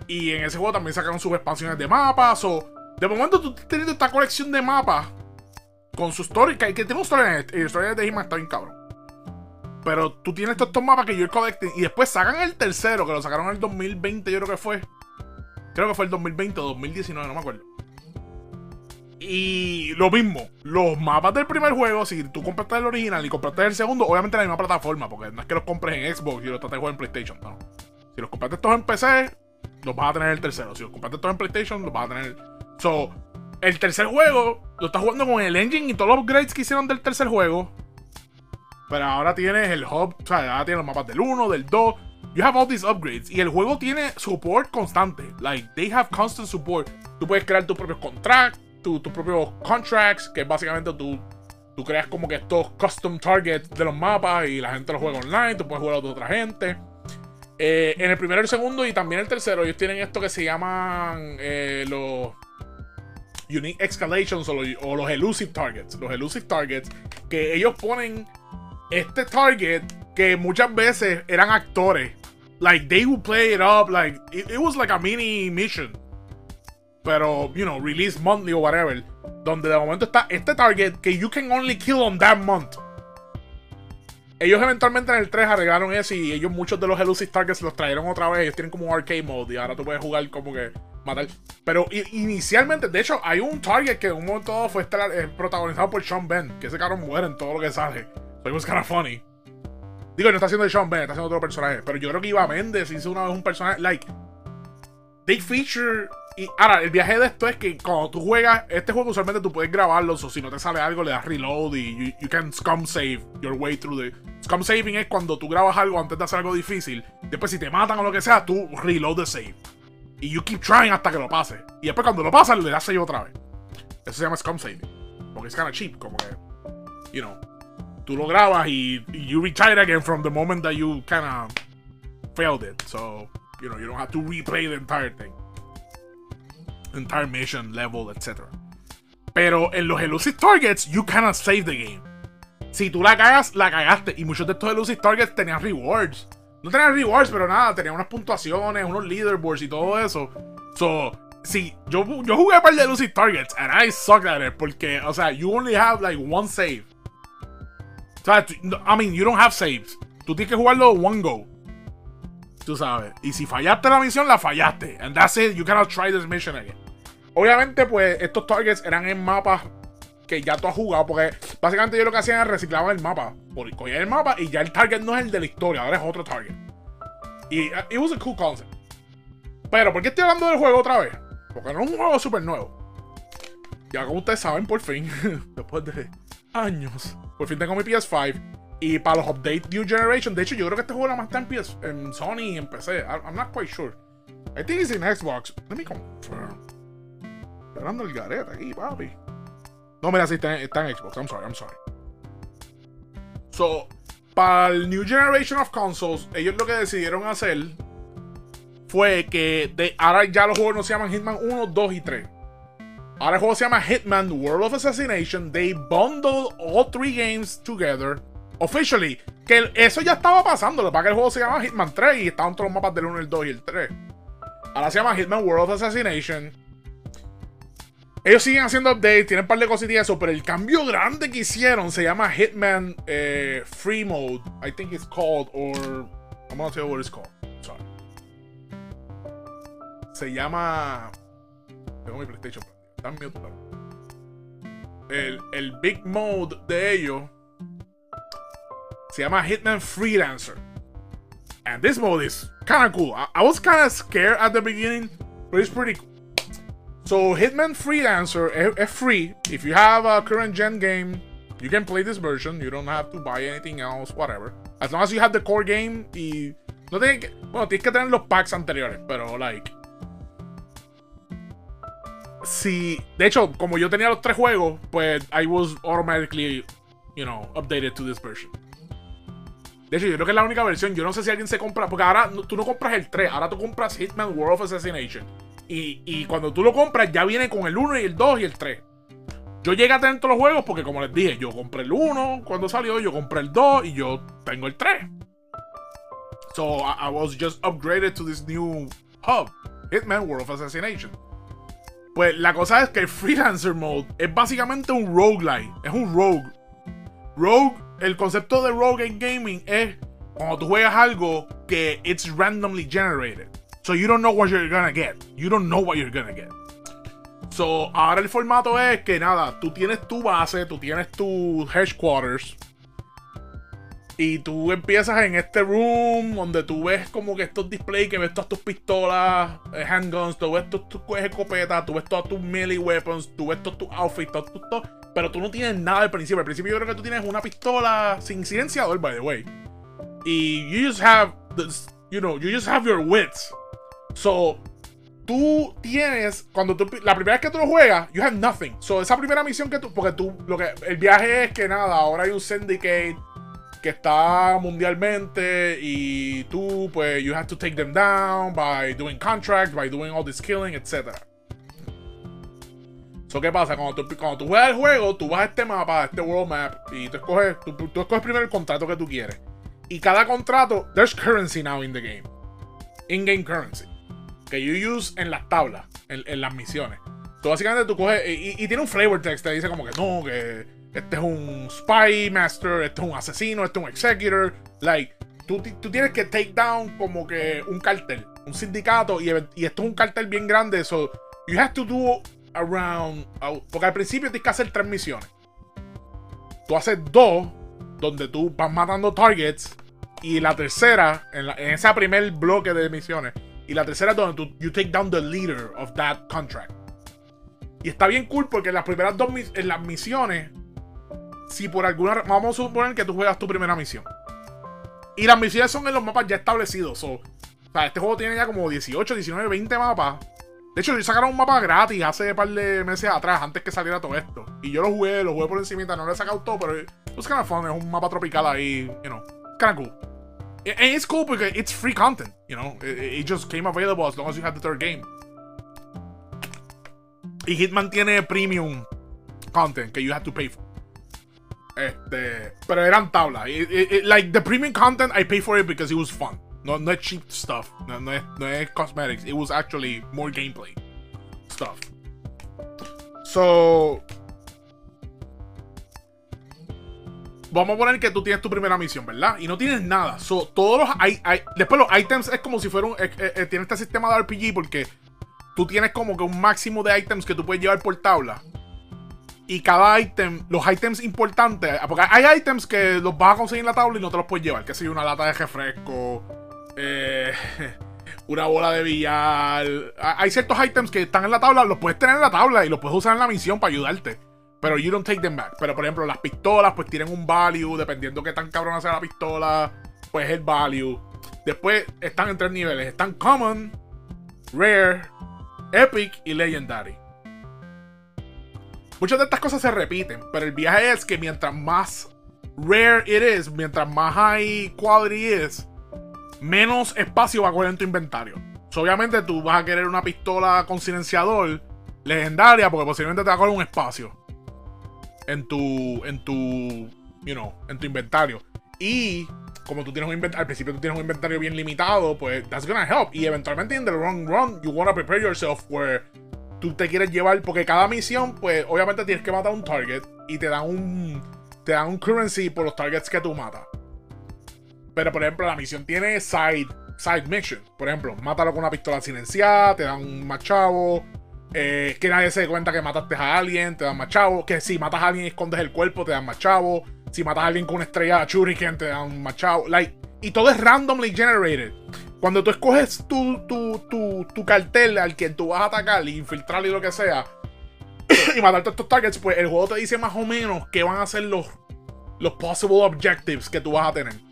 Y en ese juego también sacaron sus expansiones de mapas. O de momento tú estás teniendo esta colección de mapas con su story. Que, que tiene una historia en el, historia de He-Man está bien cabrón. Pero tú tienes estos mapas que yo collecting. Y después sacan el tercero, que lo sacaron en el 2020, yo creo que fue. Creo que fue el 2020 o 2019, no me acuerdo. Y lo mismo, los mapas del primer juego, si tú compraste el original y compraste el segundo, obviamente en la misma plataforma, porque no es que los compres en Xbox y los trates de jugar en PlayStation. Si los compraste todos en PC, los vas a tener el tercero. Si los compraste todos en PlayStation, los vas a tener. So, el tercer juego lo estás jugando con el engine y todos los upgrades que hicieron del tercer juego. Pero ahora tienes el hub, o sea, ahora tienes los mapas del 1, del 2. You have all these upgrades. Y el juego tiene support constante. Like, they have constant support. Tú puedes crear tus propios contracts, tus propios contracts, que básicamente tú, tú creas como que estos custom targets de los mapas y la gente los juega online. Tú puedes jugar a otra gente. Eh, en el primero, el segundo y también el tercero, ellos tienen esto que se llaman eh, los Unique Escalations o los, Elusive Targets. Los Elusive Targets que ellos ponen este target que muchas veces eran actores. Like they would play it up, like it, was like a mini mission. Pero, you know, release monthly o whatever. Donde de momento está este target que you can only kill on that month. Ellos eventualmente en el 3 arreglaron eso y ellos muchos de los elusive targets los trajeron otra vez. Ellos tienen como un arcade mode y ahora tú puedes jugar como que matar. Pero inicialmente, de hecho, hay un target que en un momento fue eh, protagonizado por Sean Ben. Que ese caro muere en todo lo que sale. So it was kind of funny. Digo, no está haciendo el Sean Ben, está haciendo otro personaje. Pero yo creo que Iba Méndez hizo una vez un personaje. Like, they feature. Y ahora, el viaje de esto es que cuando tú juegas, este juego usualmente tú puedes grabarlo, o si no te sale algo, le das reload y you, can scum save your way through the. Scum saving es cuando tú grabas algo antes de hacer algo difícil. Después, si te matan o lo que sea, tú reload the save. Y you keep trying hasta que lo pase. Y después, cuando lo pasas, le das save otra vez. Eso se llama scum saving. Porque es kind of cheap, como que. You know tú lo grabas y, you retire again from the moment that you kind of failed it. So, you know, you don't have to replay the entire thing. Entire mission, level, etc. Pero en los elusive targets, you cannot save the game. si tú la cagas, la cagaste. Y muchos de estos elusive targets tenían rewards. No tenían rewards, pero nada, tenían unas puntuaciones, unos leaderboards y todo eso. So, sí, yo, yo jugué par de elusive targets and I sucked at it porque, o sea, you only have like one save. O sea, I mean, you don't have saves. Tú tienes que jugarlo one go. Tú sabes. Y si fallaste la misión, la fallaste. And that's it. You cannot try this mission again. Obviamente, pues, estos targets eran en mapas que ya tú has jugado. Porque básicamente yo lo que hacía era reciclar el mapa. Por coger el mapa y ya el target no es el de la historia, ahora es otro target. Y uh, it was a cool concept. Pero, ¿por qué estoy hablando del juego otra vez? Porque no es un juego súper nuevo. Ya como ustedes saben, por fin, después de años, por fin tengo mi PS5. Y para los updates New Generation, de hecho, yo creo que este juego nada más está en, Sony y en PC. I'm not quite sure. I think it's in Xbox. Let me confirm. Esperando el garete aquí, papi. No, mira, sí, está, está en Xbox. I'm sorry, I'm sorry. So, para el New Generation of Consoles, ellos lo que decidieron hacer fue que de, ahora ya los juegos no se llaman Hitman 1, 2 y 3. Ahora el juego se llama Hitman World of Assassination. They bundle all three games together officially, que eso ya estaba pasando. Lo que pasa que el juego se llama Hitman 3 y estaban todos los mapas del 1, el 2 y el 3. Ahora se llama Hitman World of Assassination. Ellos siguen haciendo updates, tienen un par de cositas y eso, pero el cambio grande que hicieron se llama Hitman eh, Free Mode. I think it's called, or. I'm tell you what it's called. Sorry. Se llama. Tengo mi PlayStation. Está en el, el Big Mode de ellos se llama Hitman Freelancer. And this mode is kind of cool. I, I was kind of scared at the beginning, but it's pretty cool. So Hitman Freelancer is free. If you have a current gen game, you can play this version. You don't have to buy anything else, whatever. As long as you have the core game y no tienen que, bueno, tienes que tener los packs anteriores, pero like si de hecho, como yo tenía los tres juegos, pues I was automatically, you know, updated to this version. De hecho, yo creo que es la única versión. Yo no sé si alguien se compra. Porque ahora tú no compras el 3, ahora tú compras Hitman World of Assassination. Y, cuando tú lo compras, ya viene con el 1 y el 2 y el 3. Yo llegué a tener todos los juegos porque, como les dije, yo compré el 1 cuando salió, yo compré el 2 y yo tengo el 3. So I, was just upgraded to this new hub, Hitman World of Assassination. Pues la cosa es que el Freelancer Mode es básicamente un roguelike. Es un rogue. Rogue el concepto de rogue gaming es cuando tú juegas algo que it's randomly generated. So you don't know what you're gonna get. You don't know what you're gonna get. So ahora el formato es que nada, tú tienes tu base, tú tienes tu headquarters. Y tú empiezas en este room donde tú ves como que estos displays, que ves todas tus pistolas, eh, handguns, tú ves tus, tus escopetas, tú ves todas tus melee weapons, tú ves todos tus outfits, todo, todo, pero tú no tienes nada al principio. Al principio yo creo que tú tienes una pistola sin silenciador, by the way. Y you just have, this, you know, you just have your wits. So, tú tienes, cuando tú, la primera vez que tú lo juegas, you have nothing. So, esa primera misión que tú, porque tú, lo que, el viaje es que nada, ahora hay un syndicate que está mundialmente y tú, pues, you have to take them down by doing contracts, by doing all this killing, etc. So, ¿qué pasa? Cuando tú, cuando tú juegas el juego, tú vas a este mapa, a este world map, y tú escoges, tú, tú, escoges primero el contrato que tú quieres. Y cada contrato, there's currency now in the game. In-game currency. Que you use en las tablas, en, en las misiones. Tú básicamente tú coges, y, y, tiene un flavor text, te dice como que no, que este es un spy master, este es un asesino, este es un executor. Like, tú, tú tienes que take down como que un cartel, un sindicato, y, y esto es un cartel bien grande, so you have to do Porque al principio tienes que hacer tres misiones. Tú haces dos, donde tú vas matando targets. Y la tercera, en, ese primer bloque de misiones. Y la tercera es donde tú you take down the leader of that contract. Y está bien cool porque en las primeras dos en las misiones, si por alguna vamos a suponer que tú juegas tu primera misión. Y las misiones son en los mapas ya establecidos. o sea, este juego tiene ya como 18, 19, 20 mapas. De hecho, sacaron un mapa gratis hace un par de meses atrás, antes que saliera todo esto. Y yo lo jugué, lo jugué por encima, no lo he sacado todo, pero es kind of fun. Es un mapa tropical ahí, you know. It's kind of cool. And it's cool because it's free content, you know. It, just came available as long as you have the third game. Y Hitman tiene premium content que you have to pay for. Este, pero eran tablas. like the premium content, I pay for it because it was fun. No, no es cheap stuff. No, no, es, no es cosmetics. It was actually more gameplay stuff. So. Vamos a poner que tú tienes tu primera misión, ¿verdad? Y no tienes nada. So, todos los. Hay, hay, después los items es como si fuera un. Eh, eh, tiene este sistema de RPG porque tú tienes como que un máximo de items que tú puedes llevar por tabla. Y cada item, los items importantes, porque hay items que los vas a conseguir en la tabla y no te los puedes llevar. Que si una lata de refresco, eh, una bola de billar. Hay ciertos items que están en la tabla, los puedes tener en la tabla y los puedes usar en la misión para ayudarte. Pero you don't take them back. Pero por ejemplo, las pistolas, pues tienen un value, dependiendo qué tan cabrón sea la pistola, pues el value. Después están en tres niveles: están common, rare, epic y legendary. Muchas de estas cosas se repiten, pero el viaje es que mientras más rare it is, mientras más high quality es, menos espacio va a coger en tu inventario. obviamente tú vas a querer una pistola con silenciador legendaria porque posiblemente te va a coger un espacio en tu en tu you know, en tu inventario. Y como tú tienes un inventario, al principio tú tienes un inventario bien limitado, pues that's gonna help. Y eventualmente en the long run, you wanna prepare yourself where tú te quieres llevar, porque cada misión, pues obviamente tienes que matar un target y te dan un, te dan un currency por los targets que tú matas. Pero por ejemplo, la misión tiene side, side mission. Por ejemplo, mátalo con una pistola silenciada, te dan un machavo. Eh, que nadie se dé cuenta que mataste a alguien, te dan machavo. Que si matas a alguien y escondes el cuerpo, te dan machavo. Si matas a alguien con una estrella de Shuriken, te dan machavo. Like, y todo es randomly generated. Cuando tú escoges tu, tu, tu, tu cartel al quien tú vas a atacar y infiltrar y lo que sea, y matarte a estos targets, pues el juego te dice más o menos qué van a ser los, los possible objectives que tú vas a tener.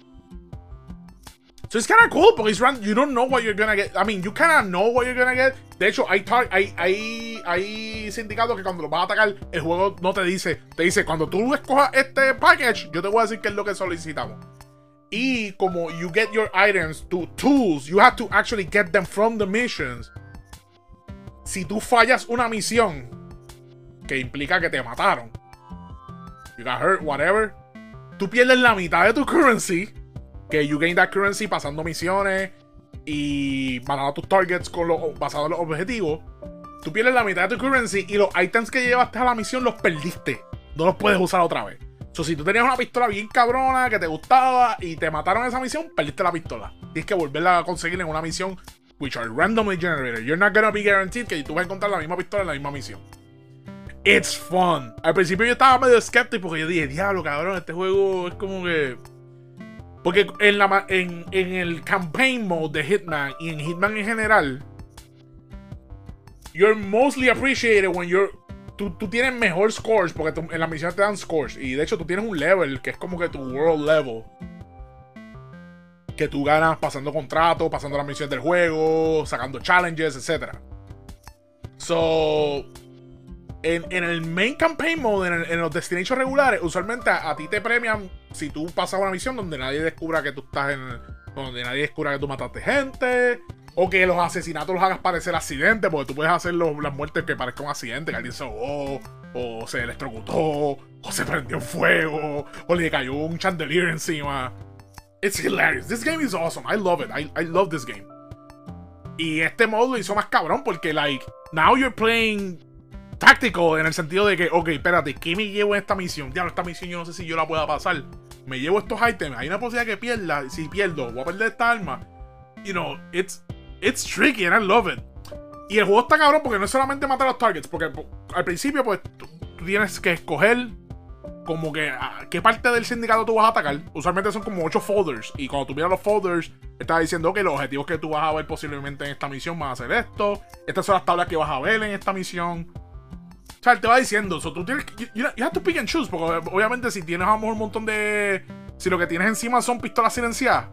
So it's kind of cool porque random. You don't know what you're gonna get. I mean, you kind of know what you're gonna get. De hecho, hay, hay, hay, hay sindicatos que cuando los vas a atacar, el juego no te dice. Te dice, cuando tú escojas este package, yo te voy a decir qué es lo que solicitamos. Y como you get your items to tools, you have to actually get them from the missions. Si tú fallas una misión que implica que te mataron, you got hurt, whatever, tú pierdes la mitad de tu currency. Que you gain that currency pasando misiones y matando tus targets con los, basado en los objetivos. Tú pierdes la mitad de tu currency y los items que llevaste a la misión los perdiste. No los puedes usar otra vez. So, si tú tenías una pistola bien cabrona que te gustaba y te mataron esa misión, perdiste la pistola. Tienes que volverla a conseguir en una misión which are randomly generated. You're not gonna be guaranteed que tú vas a encontrar la misma pistola en la misma misión. It's fun. Al principio yo estaba medio escéptico porque yo dije, diablo, cabrón, este juego es como que. Porque en, la, en, en el campaign mode de Hitman y en Hitman en general, you're mostly appreciated when you're tú, tienes mejor scores porque en la misión te dan scores. Y de hecho tú tienes un level que es como que tu world level. Que tú ganas pasando contratos, pasando las misiones del juego, sacando challenges, etc. So, en, el main campaign mode, en, los destinations regulares, usualmente a, ti te premian si tú pasas una misión donde nadie descubra que tú estás en. Donde nadie descubra que tú mataste gente o que los asesinatos los hagas parecer accidentes, porque tú puedes hacer las muertes que parezcan un accidente, que alguien se ahogó, o se electrocutó, o se prendió fuego, o le cayó un chandelier encima. It's hilarious. This game is awesome. I love it. I, I love this game. Y este modo lo hizo más cabrón porque, like, now you're playing tactical en el sentido de que, ok, espérate, ¿qué me llevo en esta misión? Diablo, esta misión yo no sé si yo la pueda pasar. Me llevo estos ítems. Hay una posibilidad que pierda. Si pierdo, voy a perder esta arma. You know, it's It's tricky and I love it. Y el juego está cabrón porque no es solamente matar a los targets, porque al principio, pues, tú, tienes que escoger como que ah, qué parte del sindicato tú vas a atacar. Usualmente son como 8 folders. Y cuando tú miras los folders, está diciendo que los objetivos que tú vas a ver posiblemente en esta misión van a ser esto. Estas son las tablas que vas a ver en esta misión. O sea, él te va diciendo, so, tú tienes que. You, to pick and choose, porque obviamente si tienes a un montón de. Si lo que tienes encima son pistolas silenciadas,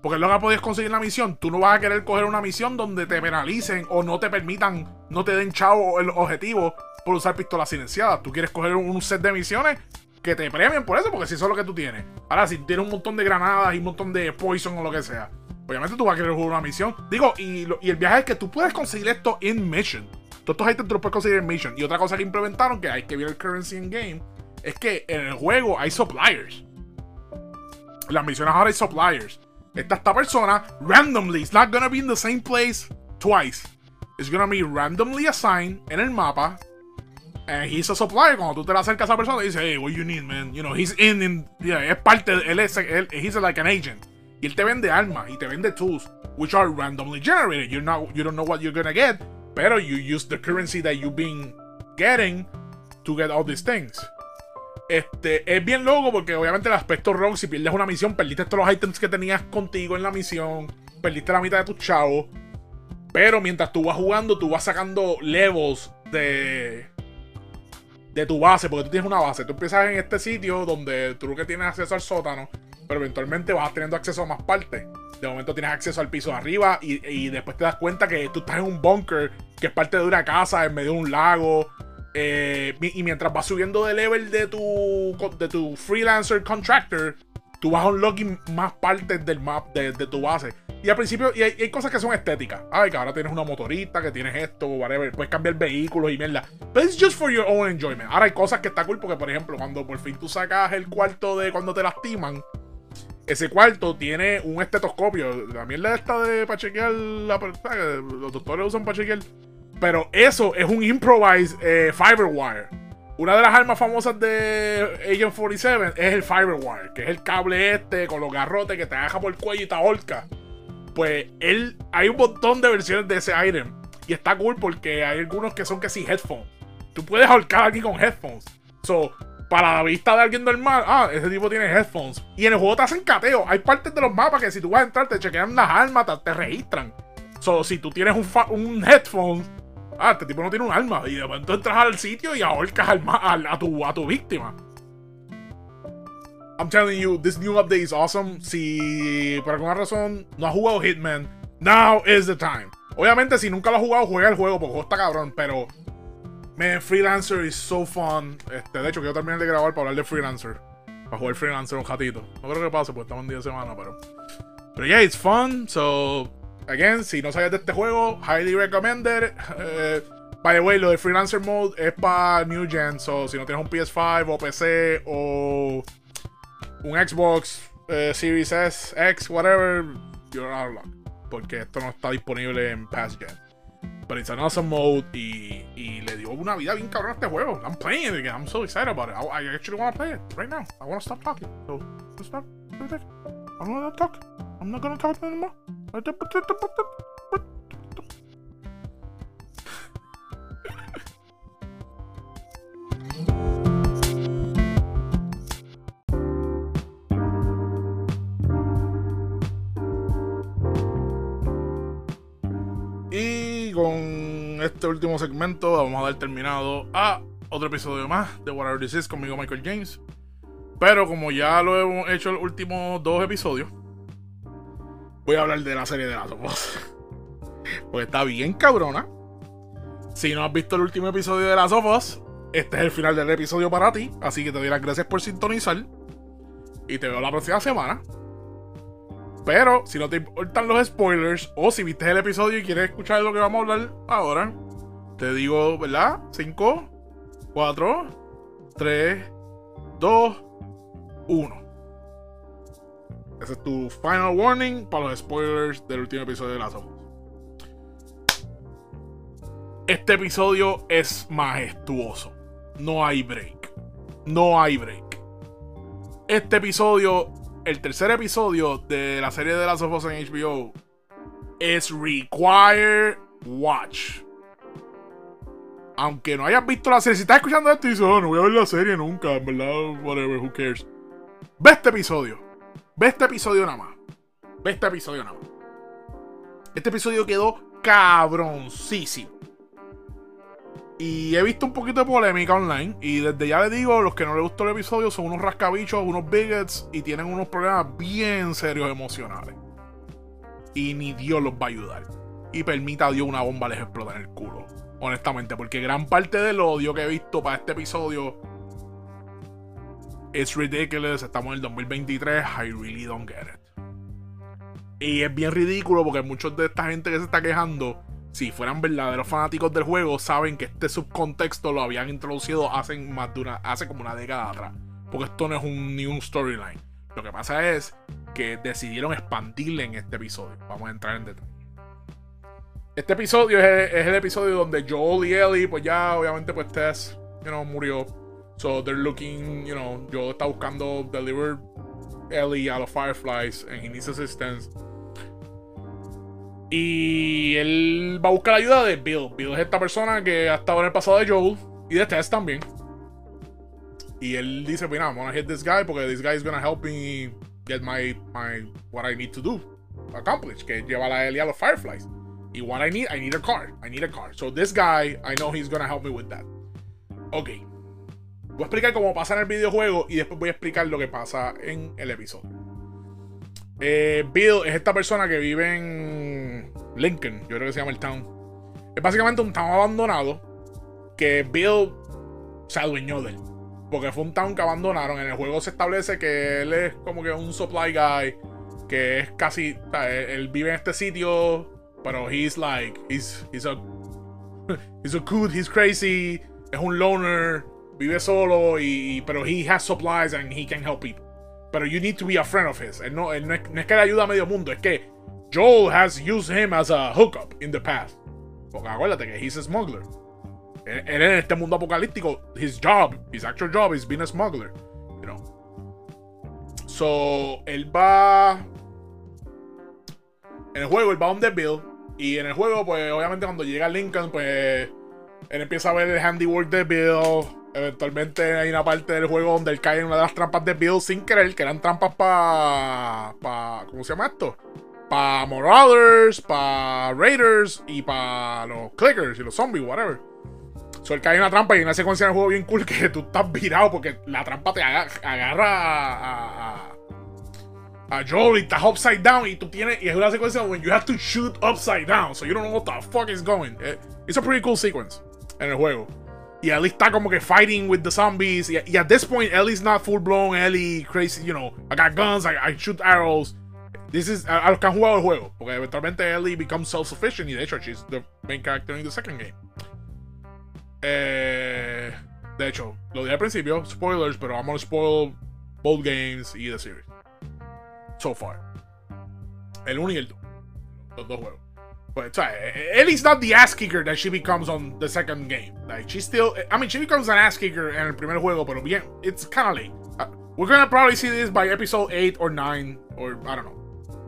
porque que podías conseguir la misión. Tú no vas a querer coger una misión donde te penalicen o no te permitan, no te den chavo el objetivo por usar pistolas silenciadas. Tú quieres coger un set de misiones que te premien por eso, porque si eso es lo que tú tienes. Ahora, si tienes un montón de granadas y un montón de poison o lo que sea, obviamente tú vas a querer jugar una misión. Digo, y, el viaje es que tú puedes conseguir esto en mission. Todos estos ítems tú los puedes conseguir en. Y otra cosa que implementaron, que hay que ver el currency in game, es que en el juego hay suppliers. En las misiones ahora hay suppliers. Esta, esta persona, randomly, it's not gonna be in the same place twice. It's gonna be randomly assigned en el mapa. And he's a supplier. Cuando tú te le acercas a esa persona, dice, hey, what you need, man? You know, he's in, in yeah, es parte, él es, él, he's like an agent. Y él te vende armas y te vende tools, which are randomly generated. You're not, you don't know what you're gonna get, pero you use the currency that you've been getting to get all these things. Este, es bien loco porque obviamente el aspecto rogue, si pierdes una misión, perdiste todos los items que tenías contigo en la misión, perdiste la mitad de tus chavos. Pero mientras tú vas jugando, tú vas sacando levels de, de tu base, porque tú tienes una base. Tú empiezas en este sitio donde tú lo que tienes acceso al sótano, pero eventualmente vas teniendo acceso a más partes. De momento tienes acceso al piso de arriba y, y después te das cuenta que tú estás en un bunker que es parte de una casa en medio de un lago. Eh, y mientras vas subiendo de level de tu, de tu freelancer contractor, tú vas unlocking más partes del map de, de tu base. Y al principio, y hay, hay, cosas que son estéticas. Ay, que ahora tienes una motorista, que tienes esto, whatever. Puedes cambiar vehículos y mierda. Pero es just for your own enjoyment. Ahora hay cosas que está cool porque, por ejemplo, cuando por fin tú sacas el cuarto de cuando te lastiman, ese cuarto tiene un estetoscopio. La mierda esta de para chequear la los doctores usan para chequear. Pero eso es un improvised eh, Fiberwire. Una de las armas famosas de Agent 47 es el Fiberwire, que es el cable este con los garrotes que te agarra por el cuello y te ahorca. Pues él, hay un montón de versiones de ese item. Y está cool porque hay algunos que son que sí headphones. Tú puedes ahorcar aquí con headphones. So, para la vista de alguien normal, ah, ese tipo tiene headphones. Y en el juego te hacen cateo. Hay partes de los mapas que si tú vas a entrar, te chequean las armas, te, registran. So, si tú tienes un, un headphone, ah, este tipo no tiene un arma. Y de momento entras al sitio y ahorcas al, a, tu, a tu víctima. I'm telling you, this new update is awesome. Si por alguna razón no has jugado Hitman, now is the time. Obviamente, si nunca lo has jugado, juega el juego porque está cabrón, pero. Man, Freelancer is so fun. Este, de hecho, quiero terminar de grabar para hablar de Freelancer. Para jugar Freelancer un ratito. No creo que pase porque estamos en día de semana, pero. Pero yeah, it's fun. So, again, si no sabes de este juego, highly recommended. Uh, by the way, lo de Freelancer Mode es para New Gen. So, si no tienes un PS5 o PC o un Xbox uh, Series S, X, whatever, you're out of luck. Porque esto no está disponible en Past Gen. But it's an awesome mode y, y le dio una vida bien cabrón a este juego. I'm playing it again. I'm so excited about it. I, I actually want to play it right now. I want to stop talking. So, let's stop. I don't want to talk. I'm not going to talk anymore. Con este último segmento vamos a dar terminado a otro episodio más de Whatever This Is conmigo Michael James. Pero como ya lo hemos hecho los últimos dos episodios, voy a hablar de la serie de las Us. Porque está bien cabrona. Si no has visto el último episodio de las Us, este es el final del episodio para ti. Así que te doy las gracias por sintonizar. Y te veo la próxima semana. Pero si no te importan los spoilers o si viste el episodio y quieres escuchar lo que vamos a hablar ahora, te digo, ¿verdad? 5, 4, 3, 2, 1. Ese es tu final warning para los spoilers del último episodio de la Us. Este episodio es majestuoso. No hay break. No hay break. Este episodio el tercer episodio de la serie de las of en HBO es Require Watch. Aunque no hayas visto la serie, si estás escuchando esto y dices, oh, no voy a ver la serie nunca, en verdad, whatever, who cares. Ve este episodio. Ve este episodio nada más. Ve este episodio nada más. Este episodio quedó cabroncísimo. Y he visto un poquito de polémica online. Y desde ya le digo, los que no les gustó el episodio son unos rascabichos, unos bigots y tienen unos problemas bien serios emocionales. Y ni Dios los va a ayudar. Y permita a Dios una bomba les explota en el culo. Honestamente, porque gran parte del odio que he visto para este episodio es ridiculous. Estamos en el 2023. I really don't get it. Y es bien ridículo porque muchos de esta gente que se está quejando si fueran verdaderos fanáticos del juego, saben que este subcontexto lo habían introducido hace, más de una, hace como una década atrás. Porque esto no es un, ni un storyline. Lo que pasa es que decidieron expandirle en este episodio. Vamos a entrar en detalle. Este episodio es, el episodio donde Joel y Ellie, pues ya obviamente pues Tess, you know, murió. So they're looking, you know, Joel está buscando deliver Ellie a los Fireflies and he needs assistance. Y él va a buscar la ayuda de Bill. Bill es esta persona que ha estado en el pasado de Joel y de Tess también. Y él dice, mira, I'm gonna hit this guy porque this guy is gonna help me get my, my, what I need to do, accomplish, que lleva a Ellie a los Fireflies. Y what I need, I need a car. I need a car. So this guy, I know he's gonna help me with that. Ok. Voy a explicar cómo pasa en el videojuego y después voy a explicar lo que pasa en el episodio. Eh, Bill es esta persona que vive en Lincoln, yo creo que se llama el town. Es básicamente un town abandonado que Bill se adueñó de él. Porque fue un town que abandonaron. En el juego se establece que él es como que un supply guy. Que es casi. él, vive en este sitio. Pero he's like. He's, he's a. He's a coot, he's crazy. Es un loner. Vive solo. Y, pero he has supplies and he can help people. Pero you need to be a friend of his. Él no, no, es, que le ayuda a medio mundo, es que Joel has used him as a hookup in the past. Porque acuérdate que he's a smuggler. Él, en este mundo apocalíptico, his job, his actual job is being a smuggler. You know. So, él va. En el juego, él va donde Bill. Y en el juego, pues, obviamente, cuando llega Lincoln, pues. Él empieza a ver el handiwork de Bill Eventualmente hay una parte del juego donde él cae en una de las trampas de Bill sin querer, que eran trampas para. Pa, ¿Cómo se llama esto? Para Marauders, para Raiders y para los Clickers y los Zombies, whatever. So, él cae en una trampa y hay una secuencia del juego bien cool que tú estás virado porque la trampa te agarra, a, a, a Joel y estás upside down y tú tienes. Y es una secuencia when you have to shoot upside down, so you don't know what the fuck is going. Eh, it's a pretty cool sequence en el juego. Y Ellie está como que fighting with the zombies. Y, y at this point, Ellie's not full blown Ellie crazy, you know, I got guns, I, I shoot arrows. This is a, a, los que han jugado el juego. Porque eventualmente Ellie becomes self-sufficient y de hecho, she's the main character in the second game. Eh, de hecho, lo dije al principio, spoilers, pero gonna spoil both games y the series. So far. El 1 y el 2. Los dos juegos. But Ellie's not the ass kicker that she becomes on the second game. Like she still, I mean, she becomes an ass kicker in el primer juego, pero bien, it's kind of late. Uh, we're gonna probably see this by episode 8 or 9, or I don't know.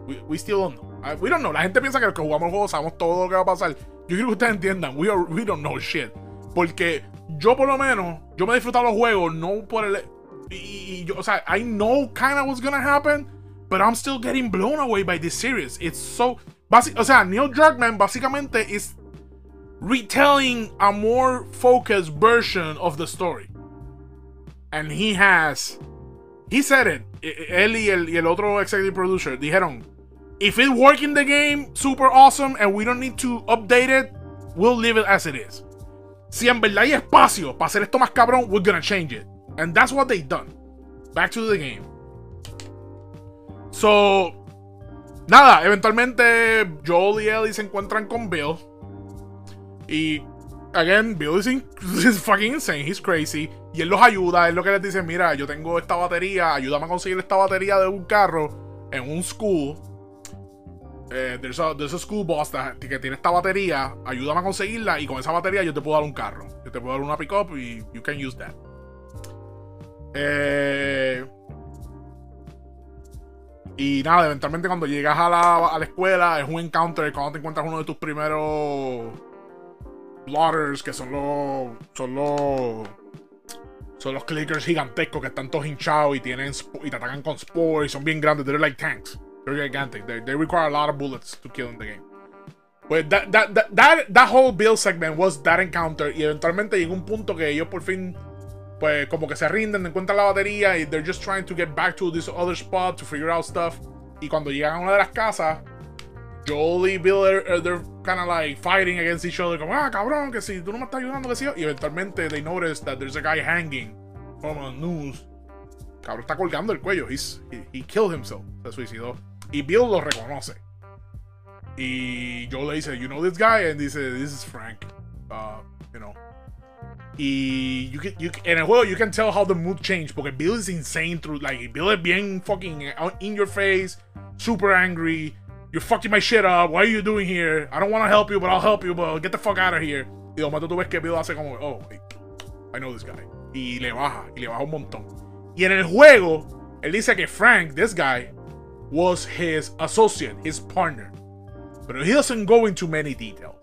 We, we still don't know. Uh, we don't know. La gente piensa que los jugamos juego sabemos todo lo que va a pasar. Yo quiero que ustedes entiendan, we, are, we don't know shit. Porque yo por lo menos, yo me he disfrutado los juegos, no por el... Y, y yo, o sea, I know kind of what's gonna happen, but I'm still getting blown away by this series. It's so o sea, Neil Druckmann básicamente is retelling a more focused version of the story. And he has. He said it. Él y el, y el otro executive producer dijeron: If it work in the game, super awesome, and we don't need to update it, we'll leave it as it is. Si en verdad hay espacio para hacer esto más cabrón, we're gonna change it. And that's what they done. Back to the game. So, Nada, eventualmente Joel y Ellie se encuentran con Bill. Y, again, Bill is, fucking insane, he's crazy. Y él los ayuda, él lo que les dice, mira, yo tengo esta batería, ayúdame a conseguir esta batería de un carro en un school. Eh, there's, a, school boss que tiene esta batería, ayúdame a conseguirla y con esa batería yo te puedo dar un carro. Yo te puedo dar una pickup y you can use that. Eh, y nada, eventualmente cuando llegas a la, a la escuela es un encounter cuando te encuentras uno de tus primeros blotters, que son los. son los. Son los clickers gigantescos que están todos hinchados y tienen y te atacan con spores son bien grandes. They're like tanks. They're gigantic. They, require a lot of bullets to kill in the game. Pues that, that, that, that, that whole build segment was that encounter. Y eventualmente llegó un punto que ellos por fin pues como que se rinden, encuentran la batería y they're just trying to get back to this other spot to figure out stuff. Y cuando llegan a una de las casas, Joel y Bill, they're, they're kind of like fighting against each other, como, ah, cabrón, que si tú no me estás ayudando, que si Y eventualmente they notice that there's a guy hanging from a news. Cabrón, está colgando el cuello. He's, he, he killed himself. Se suicidó. Y Bill lo reconoce. Y Joe le dice, you know this guy? And dice, this is Frank. Uh, you know. Y you can, you, en el juego, you can tell how the mood changed. Porque Bill is insane through, like, Bill is bien fucking in your face, super angry. You're fucking my shit up. What are you doing here? I don't want to help you, but I'll help you, but get the fuck out of here. Y de momento tú ves que Bill hace como, oh, I know this guy. Y le baja, y le baja un montón. Y en el juego, él dice que Frank, this guy, was his associate, his partner. Pero he doesn't go into many details.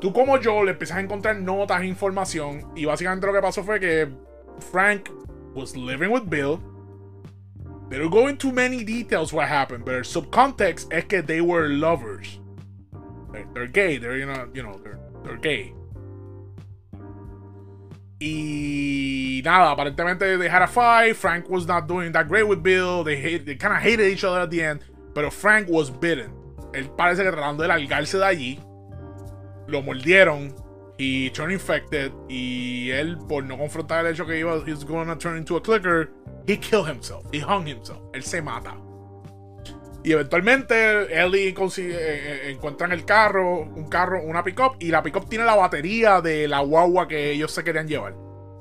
Tú como yo le empiezas a encontrar notas, información, y básicamente lo que pasó fue que Frank was living with Bill. They don't go into many details what happened, but el subcontext es que they were lovers. They're, gay, they're, you know, you know they're, gay. Y nada, aparentemente they had a fight. Frank was not doing that great with Bill. They, they kind of hated each other at the end. Pero Frank was bitten. Él parece que tratando de largarse de allí, lo mordieron y turned infected. Y él, por no confrontar el hecho que iba, he's to turn into a clicker, he killed himself. He hung himself. Él se mata. Y eventualmente Ellie consigue, eh, eh, encuentran el carro, un carro, una pickup, y la pickup tiene la batería de la guagua que ellos se querían llevar.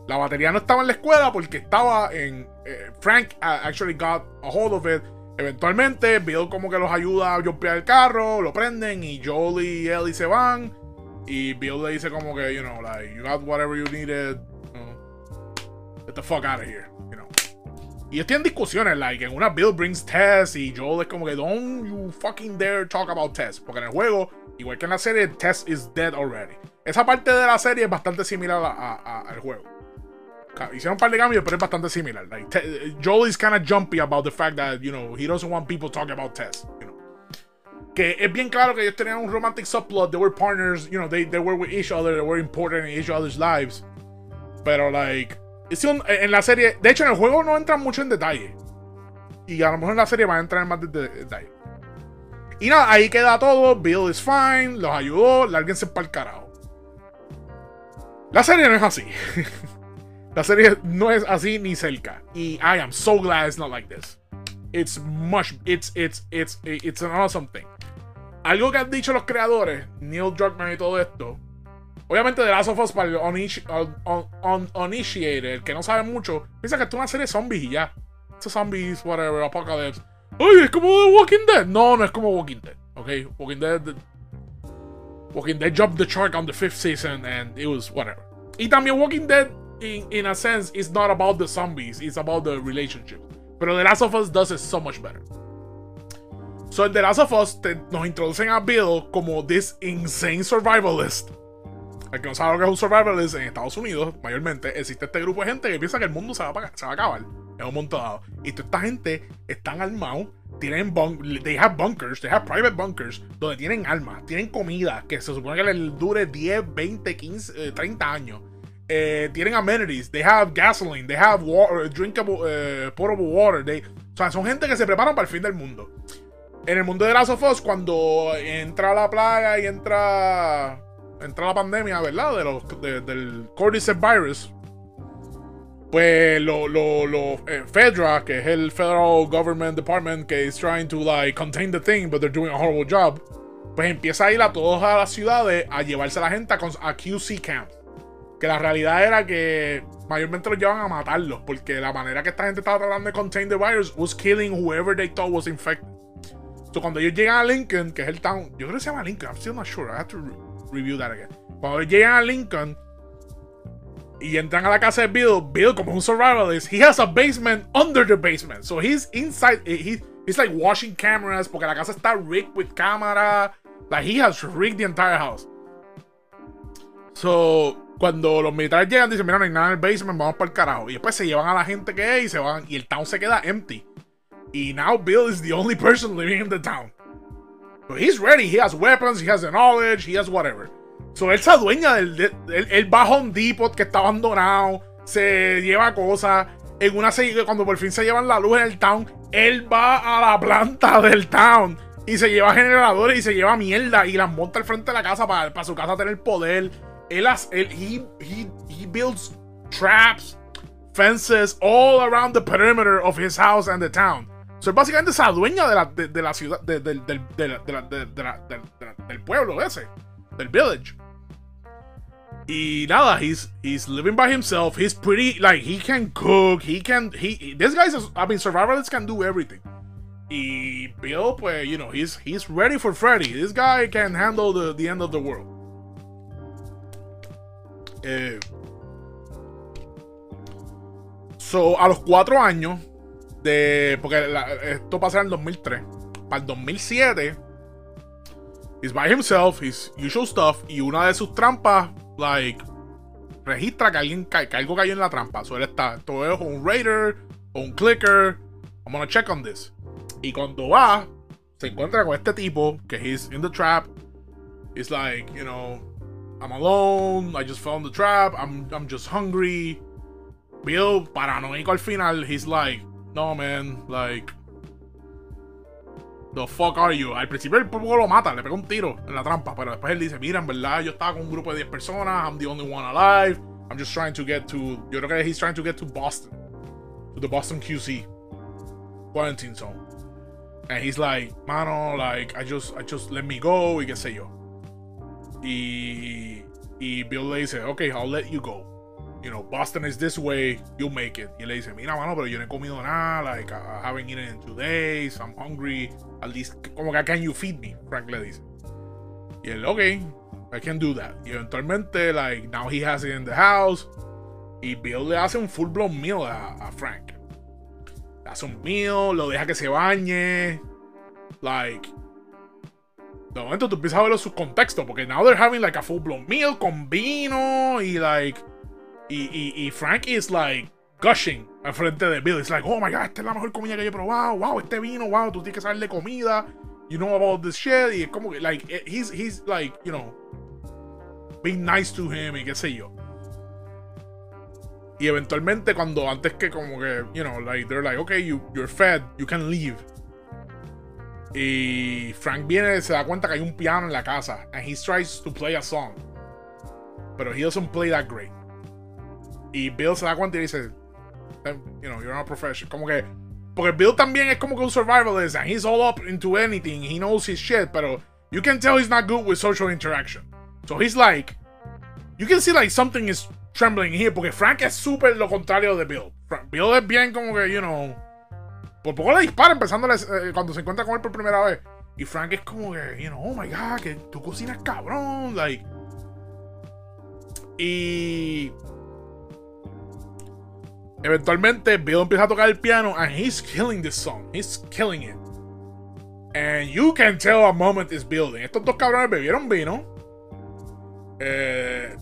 La batería no estaba en la escuela porque estaba en. Eh, Frank actually got a hold of it. Eventualmente, Bill como que los ayuda a jumpear el carro, lo prenden y Jolie y Ellie se van. Y Bill le dice como que, you know, like, you got whatever you needed. get the fuck out of here. Y ellos tienen discusiones, like, en una Bill brings Tess y Joel es como que don't you fucking dare talk about Tess. Porque en el juego, igual que en la serie, Tess is dead already. Esa parte de la serie es bastante similar al juego. Hicieron un par de cambios, pero es bastante similar. Like, Joel is kind of jumpy about the fact that, you know, he doesn't want people talking about Tess. Que es bien claro que ellos tenían un romantic subplot. They were partners, you know, they, they were with each other, they were important in each other's lives. Pero, like, en la serie, de hecho, en el juego no entran mucho en detalle. Y a lo mejor en la serie van a entrar en más detalle. Y nada, ahí queda todo. Bill is fine, los ayudó, lárguense para el carajo. La serie no es así. la serie no es así ni cerca. Y I am so glad it's not like this. It's much, it's, it's, it's, it's an awesome thing. Algo que han dicho los creadores, Neil Druckmann y todo esto, Obviamente, The Last of Us para el uninitiated, el que no sabe mucho, piensa que esto es una serie de zombies y ya. Estos zombies, whatever, apocalypse. ¡Ay, es como The Walking Dead! No, no es como Walking Dead. ¿Ok? Walking Dead. Walking Dead jumped the shark on the fifth season and it was whatever. Y también Walking Dead, in, in a sense, is not about the zombies, it's about the relationship. Pero The Last of Us does it so much better. So en The Last of Us nos introducen a Bill como this insane survivalist el que no sabe lo que es un survivalist en Estados Unidos, mayormente, existe este grupo de gente que piensa que el mundo se va a, se va a acabar en un momento dado. Y toda esta gente están armados, tienen they have bunkers, they have private bunkers, donde tienen armas, tienen comida que se supone que les dure 10, 20, 15, 30 años. Eh, tienen amenities, they have gasoline, they have water, drinkable, uh, potable water. They, o sea, son gente que se preparan para el fin del mundo. En el mundo de Last of Us, cuando entra la plaga y entra entra la pandemia, ¿verdad? De los, del Cordyceps virus. Pues lo, lo, lo eh, Fedra, que es el Federal Government Department que is trying to like contain the thing, but they're doing a horrible job. Pues empieza a ir a todas las ciudades a llevarse a la gente a, a QC camp. Que la realidad era que mayormente los llevan a matarlos. Porque la manera que esta gente estaba tratando de contain the virus was killing whoever they thought was infected. So cuando ellos llegan a Lincoln, que es el town, yo creo que se llama Lincoln, I'm still not sure, I have to review that again. Cuando llegan a Lincoln y entran a la casa de Bill, Bill, como un survivalist, he has a basement under the basement. So he's inside, he, he's like washing cameras porque la casa está rigged with camera. Like he has rigged the entire house. So, cuando los militares llegan, dicen: Mira, no hay nada en el basement, vamos para el carajo. Y después se llevan a la gente que es y se van. Y el town se queda empty. Y now Bill is the only person living in the town. But he's ready. He has weapons, he has the knowledge, he has whatever. So él se adueña del. él, va a Depot que está abandonado, se lleva cosas. En una cuando por fin se llevan la luz en el town, él va a la planta del town y se lleva generadores y se lleva mierda y las monta al frente de la casa para, para su casa tener poder. Él, él he, he, he builds traps, fences all around the perimeter of his house and the town. So, básicamente se adueña de la, de, la ciudad, de, del pueblo ese, del village. Y nada, he's he's living by himself. He's pretty like he can cook. He can he. This guy's I mean survivalists can do everything. Y Bill, pues you know he's he's ready for Freddy. This guy can handle the the end of the world. Eh, so a los cuatro años de porque esto pasa en el 2003 para el 2007 he's by himself his usual stuff y una de sus trampas like, registra que alguien que algo cayó en la trampa. So él está, todo es un raider o un clicker. I'm gonna check on this. Y cuando va, se encuentra con este tipo que he's in the trap. He's like, you know, I'm alone. I just fell in the trap. I'm, I'm just hungry. Bill, paranoico al final, he's like, no man, like, The fuck are you? Al principio el poco lo mata, le pega un tiro en la trampa, pero después él dice, mira, en verdad yo estaba con un grupo de 10 personas, I'm the only one alive, I'm just trying to get to, yo creo que he's trying to get to Boston, to the Boston QC, quarantine zone. And he's like, mano, like, I just, I just let me go, y qué sé yo. Y, y Bill le dice, okay, I'll let you go you know, Boston is this way, you'll make it. Y le dice, mira, mano, pero yo no he comido nada, like, I haven't eaten in two days, I'm hungry, at least, como que, can you feed me? Frank le dice. Y él, ok, I can do that. Y eventualmente, like, now he has it in the house. Y Bill le hace un full blown meal a, a Frank. Le hace un meal, lo deja que se bañe. Like, de momento tú empiezas a ver sus contextos, porque now they're having like a full blown meal con vino y like y, y, y Frank is like gushing al frente de Bill. It's like, oh my god, esta es la mejor comida que yo he probado. Wow, este vino, wow, tú tienes que saber de comida. You know about this shit. Y es como que, like, eh, he's, he's like, you know, being nice to him y qué sé yo. Y eventualmente cuando antes que como que, you know, like, they're like, okay, you, you're fed, you can leave. Y Frank viene, se da cuenta que hay un piano en la casa. And he tries to play a song. Pero he doesn't play that great. Y Bill se da cuenta y dice, you know, you're not a professional. Como que, porque Bill también es como que un survivalist and he's all up into anything. He knows his shit, pero you can tell he's not good with social interaction. So he's like, you can see like something is trembling here, porque Frank es súper lo contrario de Bill. Bill es bien como que, you know, por poco le dispara empezando eh, cuando se encuentra con él por primera vez. Y Frank es como que, you know, oh my god, que tú cocinas cabrón, like. Y Eventualmente, Bill empieza a tocar el piano and he's killing this song. He's killing it. And you can tell a moment is building. Estos dos cabrones bebieron vino. Eh,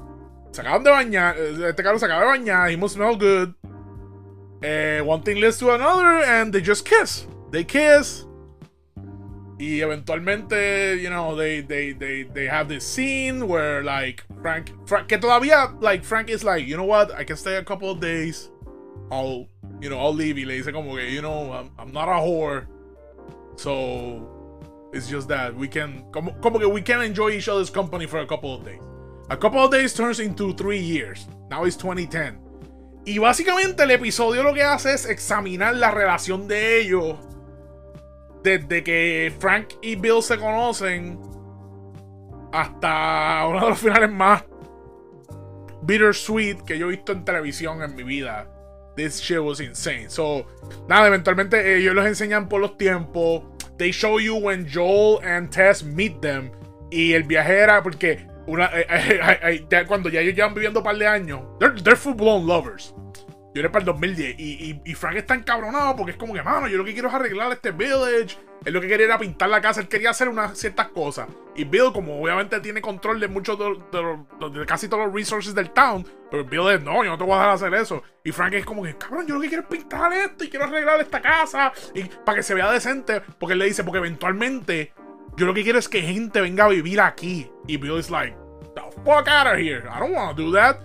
de bañar. Eh, este cabrón se acaba de bañar. He must smell good. Eh, one thing leads to another and they just kiss. They kiss. Y eventualmente, you know, they, they, they, they have this scene where like Frank, Frank, que todavía, like Frank is like, you know what, I can stay a couple of days. I'll, you know, I'll leave. Y le dice como que, you know, I'm, I'm not a whore. So, it's just that we can, como, como que we can enjoy each other's company for a couple of days. A couple of days turns into three years. Now it's 2010. Y básicamente el episodio lo que hace es examinar la relación de ellos desde que Frank y Bill se conocen hasta uno de los finales más bittersweet que yo he visto en televisión en mi vida. This shit was insane. So, nada, eventualmente ellos los enseñan por los tiempos. They show you when Joel and Tess meet them. Y el viaje era porque una, eh, eh, eh, cuando ya ellos llevan viviendo un par de años, they're, they're full blown lovers. Yo era para el 2010 y, y, Frank está encabronado porque es como que, mano, yo lo que quiero es arreglar este village. Él lo que quería era pintar la casa, él quería hacer unas ciertas cosas. Y Bill, como obviamente tiene control de muchos de, casi todos los resources del town, pero Bill es, no, yo no te voy a dejar hacer eso. Y Frank es como que, cabrón, yo lo que quiero es pintar esto y quiero arreglar esta casa y para que se vea decente. Porque él le dice, porque eventualmente yo lo que quiero es que gente venga a vivir aquí. Y Bill es like, the fuck out of here. I don't want to do that.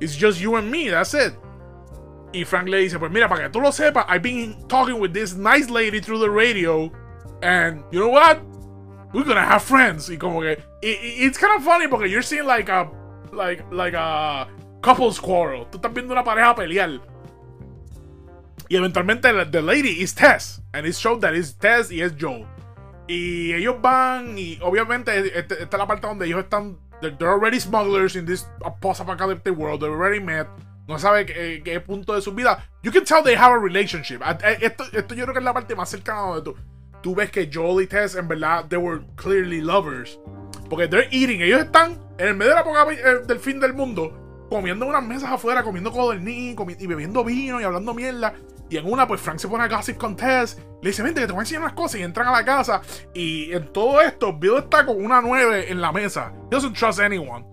It's just you and me, that's it. Y Frank le dice, pues mira, para que tú lo sepas, I've been talking with this nice lady through the radio. And you know what? We're gonna have friends. Y como que, it's kind of funny porque you're seeing like a, like, like a couples quarrel. Tú estás viendo una pareja pelear. Y eventualmente the lady is Tess. And it's shown that it's Tess y es Joel. Y ellos van y obviamente este, esta es la parte donde ellos están... They're, already smugglers in this post-apocalyptic world. They're already met. No sabe qué, qué, punto de su vida. You can tell they have a relationship. Esto, esto yo creo que es la parte más cercana donde tú, tú ves que Joel y Tess en verdad they were clearly lovers. Porque they're eating. Ellos están en el medio de la eh, del fin del mundo comiendo unas mesas afuera, comiendo codorniz y bebiendo vino y hablando mierda. Y en una, pues Frank se pone a gossip con Tess. Le dice, vente, que te voy a enseñar unas cosas. Y entran a la casa. Y en todo esto, Bill está con una 9 en la mesa. He doesn't trust anyone.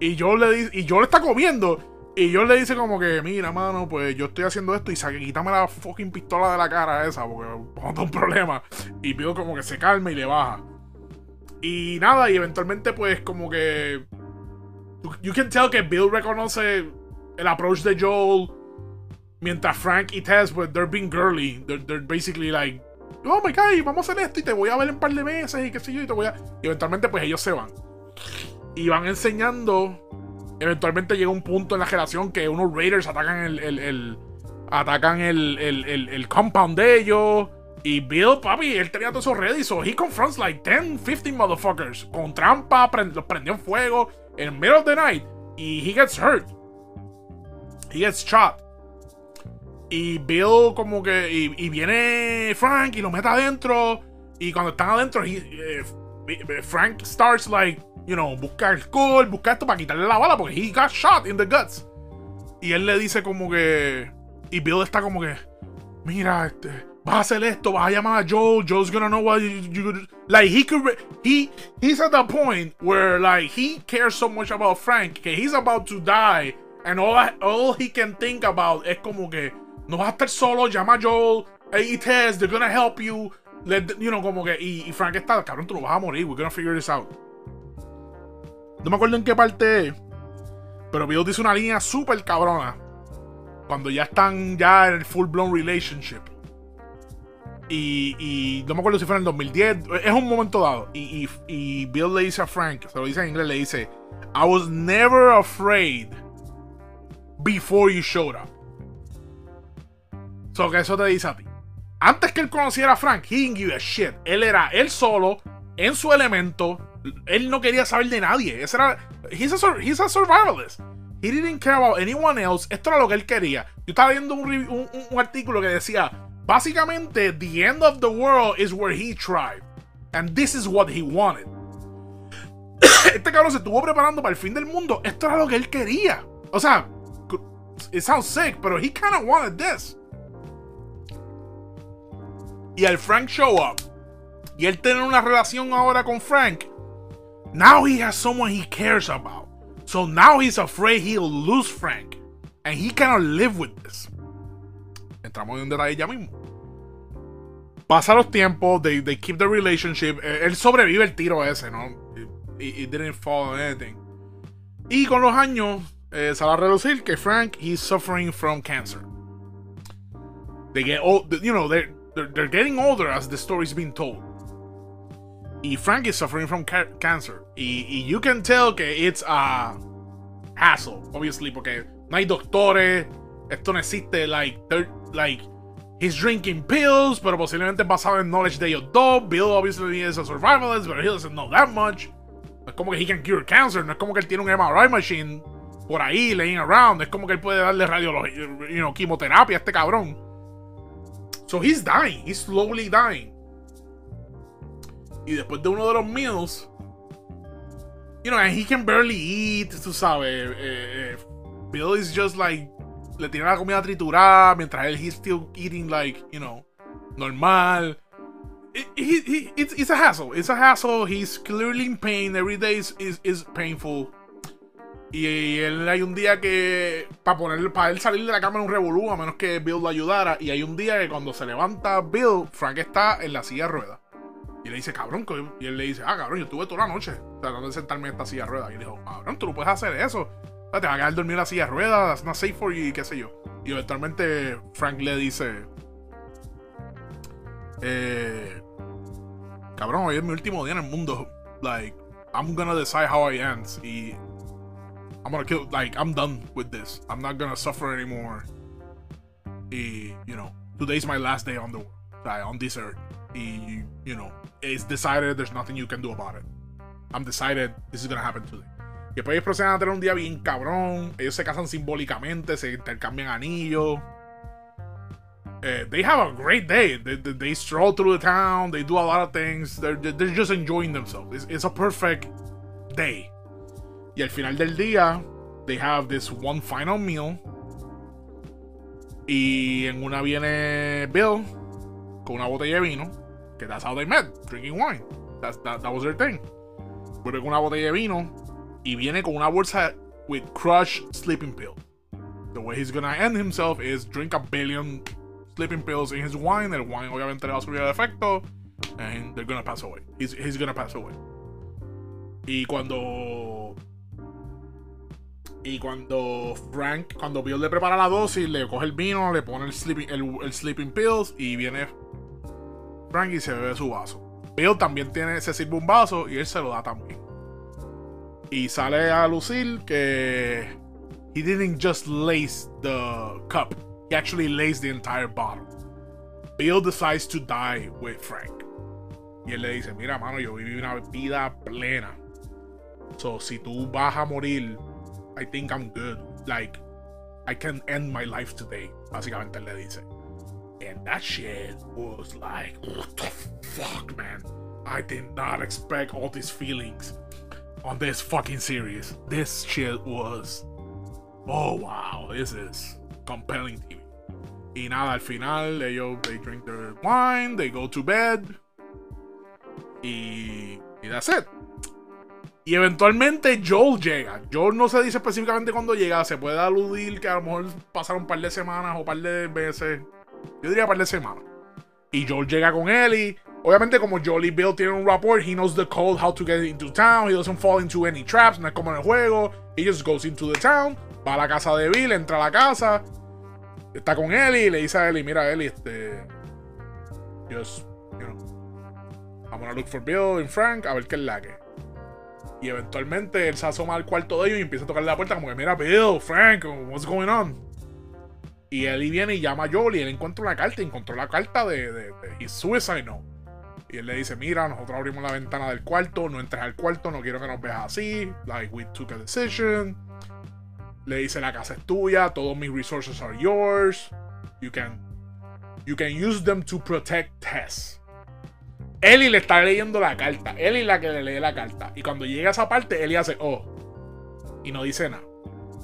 Y yo le dice, y yo le está comiendo. Y yo le dice como que, mira, mano, pues yo estoy haciendo esto y saque, quítame la fucking pistola de la cara esa, porque vamos a un problema. Y Bill como que se calma y le baja. Y nada, y eventualmente pues como que... You can tell que Bill reconoce el approach de Joel Mientras Frank y Tess, pues, they're being girly. They're, basically like, oh my god, vamos a hacer esto y te voy a ver en un par de meses y qué sé yo, y te voy a. Y eventualmente, pues ellos se van. Y van enseñando. Eventualmente llega un punto en la generación que unos Raiders atacan el. el, atacan el, el, compound de ellos. Y Bill, papi, él tenía todo eso ready. So he confronts like 10, 15 motherfuckers. Con trampa, los prendió en fuego. En middle of the night. Y he gets hurt. He gets shot. Y Bill como que... Y, viene Frank y lo mete adentro. Y cuando están adentro, eh, Frank starts like, you know, busca alcohol, busca esto para quitarle la bala porque he got shot in the guts. Y él le dice como que... Y Bill está como que... Mira, este, vas a hacer esto, vas a llamar a Joel, Joel's gonna know what you, you like he could he he's at the point where like he cares so much about Frank que he's about to die and all all he can think about es como que no vas a estar solo, llama a Joel, hey Tess, they're gonna help you. Let, you know, como que, y, Frank está, cabrón, tú no vas a morir, we're gonna figure this out. No me acuerdo en qué parte, pero Bill dice una línea súper cabrona. Cuando ya están ya en el full blown relationship. Y, no me acuerdo si fue en el 2010, es un momento dado. Y, Bill le dice a Frank, se lo dice en inglés, le dice, I was never afraid before you showed up. So que eso te dice a ti. Antes que él conociera a Frank, he didn't give a shit. Él era él solo, en su elemento. Él no quería saber de nadie. Ese era. He's a, he's a survivalist. He didn't care about anyone else. Esto era lo que él quería. Yo estaba viendo un artículo que decía: básicamente, the end of the world is where he tried. And this is what he wanted. este cabrón se estuvo preparando para el fin del mundo. Esto era lo que él quería. O sea, it sounds sick, pero he kind of wanted this y al Frank show up y él tener una relación ahora con Frank, now he has someone he cares about. So now he's afraid he'll lose Frank. And he cannot live with this. Entramos en un detalle ya mismo. Pasa los tiempos, they, they keep the relationship. Eh, él sobrevive el tiro ese, ¿no? It, didn't fall on anything. Y con los años, eh, sale a reducir que Frank, he's suffering from cancer. They get old, you know, they're, they're, they're getting older as the story's being told. Y Frank is suffering from ca cancer. Y, y, you can tell que it's a hassle, obviously, porque no hay doctores. Esto no existe, like, like, he's drinking pills, pero posiblemente basado en knowledge de ellos dos. Bill obviously is a survivalist, but he doesn't know that much. No es como que he can cure cancer, no es como que él tiene un MRI machine por ahí laying around. Es como que él puede darle radiología, you know, quimioterapia a este cabrón. So he's dying, he's slowly dying. Y después de uno de los meals, you know, and he can barely eat, tú sabes. Eh, eh, Bill is just like, le tiene la comida triturada mientras él he's still eating like, you know, normal. It, it's, it's a hassle. It's a hassle. He's clearly in pain. Every day is, is, painful. Y él hay un día que, para poner, para él salir de la cama en un revolú, a menos que Bill lo ayudara. Y hay un día que cuando se levanta Bill, Frank está en la silla de ruedas. Y le dice, cabrón, y él le dice, ah, cabrón, yo estuve toda la noche tratando de sentarme en esta silla de ruedas. Y le dijo, cabrón, tú no puedes hacer eso. Te vas a quedar dormir en la silla de ruedas, not safe for you, y qué sé yo. Y eventualmente Frank le dice, eh, cabrón, hoy es mi último día en el mundo. Like, I'm gonna decide how I end. Y I'm gonna kill. Like, I'm done with this. I'm not gonna suffer anymore. Y, you know, today's my last day on the on this earth. Y, you know, it's decided there's nothing you can do about it. I'm decided this is gonna happen today. Y después ellos proceden a tener un día bien cabrón. Ellos se casan simbólicamente, se intercambian anillos. Uh, they have a great day. They, they, they, stroll through the town. They do a lot of things. They're, they're just enjoying themselves. It's, it's a perfect day. Y al final del día, they have this one final meal. Y en una viene Bill con una botella de vino. Que that's how they met, drinking wine. That's, that, that was their thing. Pero con una botella de vino. Y viene con una bolsa with crushed sleeping pill. The way he's gonna end himself is drink a billion sleeping pills in his wine. El wine obviamente le va a subir el efecto. And they're gonna pass away. He's, he's gonna pass away. Y cuando. Y cuando Frank, cuando Bill le prepara la dosis, le coge el vino, le pone el sleeping, el, sleeping pills y viene Frank y se bebe su vaso. Bill también tiene, se sirve un vaso y él se lo da también. Y sale a lucir que he didn't just lace the cup, he actually laced the entire bottle. Bill decides to die with Frank. Y él le dice, mira, mano, yo viví una vida plena. So, si tú vas a morir, I think I'm good. Like, I can end my life today. Básicamente le dice. And that shit was like, what the fuck, man? I did not expect all these feelings on this fucking series. This shit was. Oh wow, this is compelling TV. Y nada, al final, ellos, they drink their wine, they go to bed. Y, y that's it. Y eventualmente Joel llega. Joel no se dice específicamente cuándo llega. Se puede aludir que a lo mejor pasaron un par de semanas o un par de veces. Yo diría un par de semanas. Y Joel llega con Ellie. Obviamente, como Joel y Bill tienen un rapport, he knows the code, how to get into town. He doesn't fall into any traps. No es como en el juego. He just goes into the town. Va a la casa de Bill, entra a la casa. Está con Ellie y le dice a Ellie: Mira, Ellie, este. Just, you know. I'm gonna look for Bill and Frank a ver qué es la que. Y eventualmente él se asoma al cuarto de ellos y empieza a tocarle la puerta como que, mira, Bill, Frank, what's going on? Y él viene y llama a y él encuentra una carta, encontró la carta de, de, de his suicide. Y él le dice, mira, nosotros abrimos la ventana del cuarto, no entres al cuarto, no quiero que nos veas así. Like, we took a decision. Le dice, la casa es tuya, todos mis resources are yours. You can, you can use them to protect Tess. Ellie le está leyendo la carta. Ellie es la que le lee la carta. Y cuando llega a esa parte, Ellie hace, oh. Y no dice nada.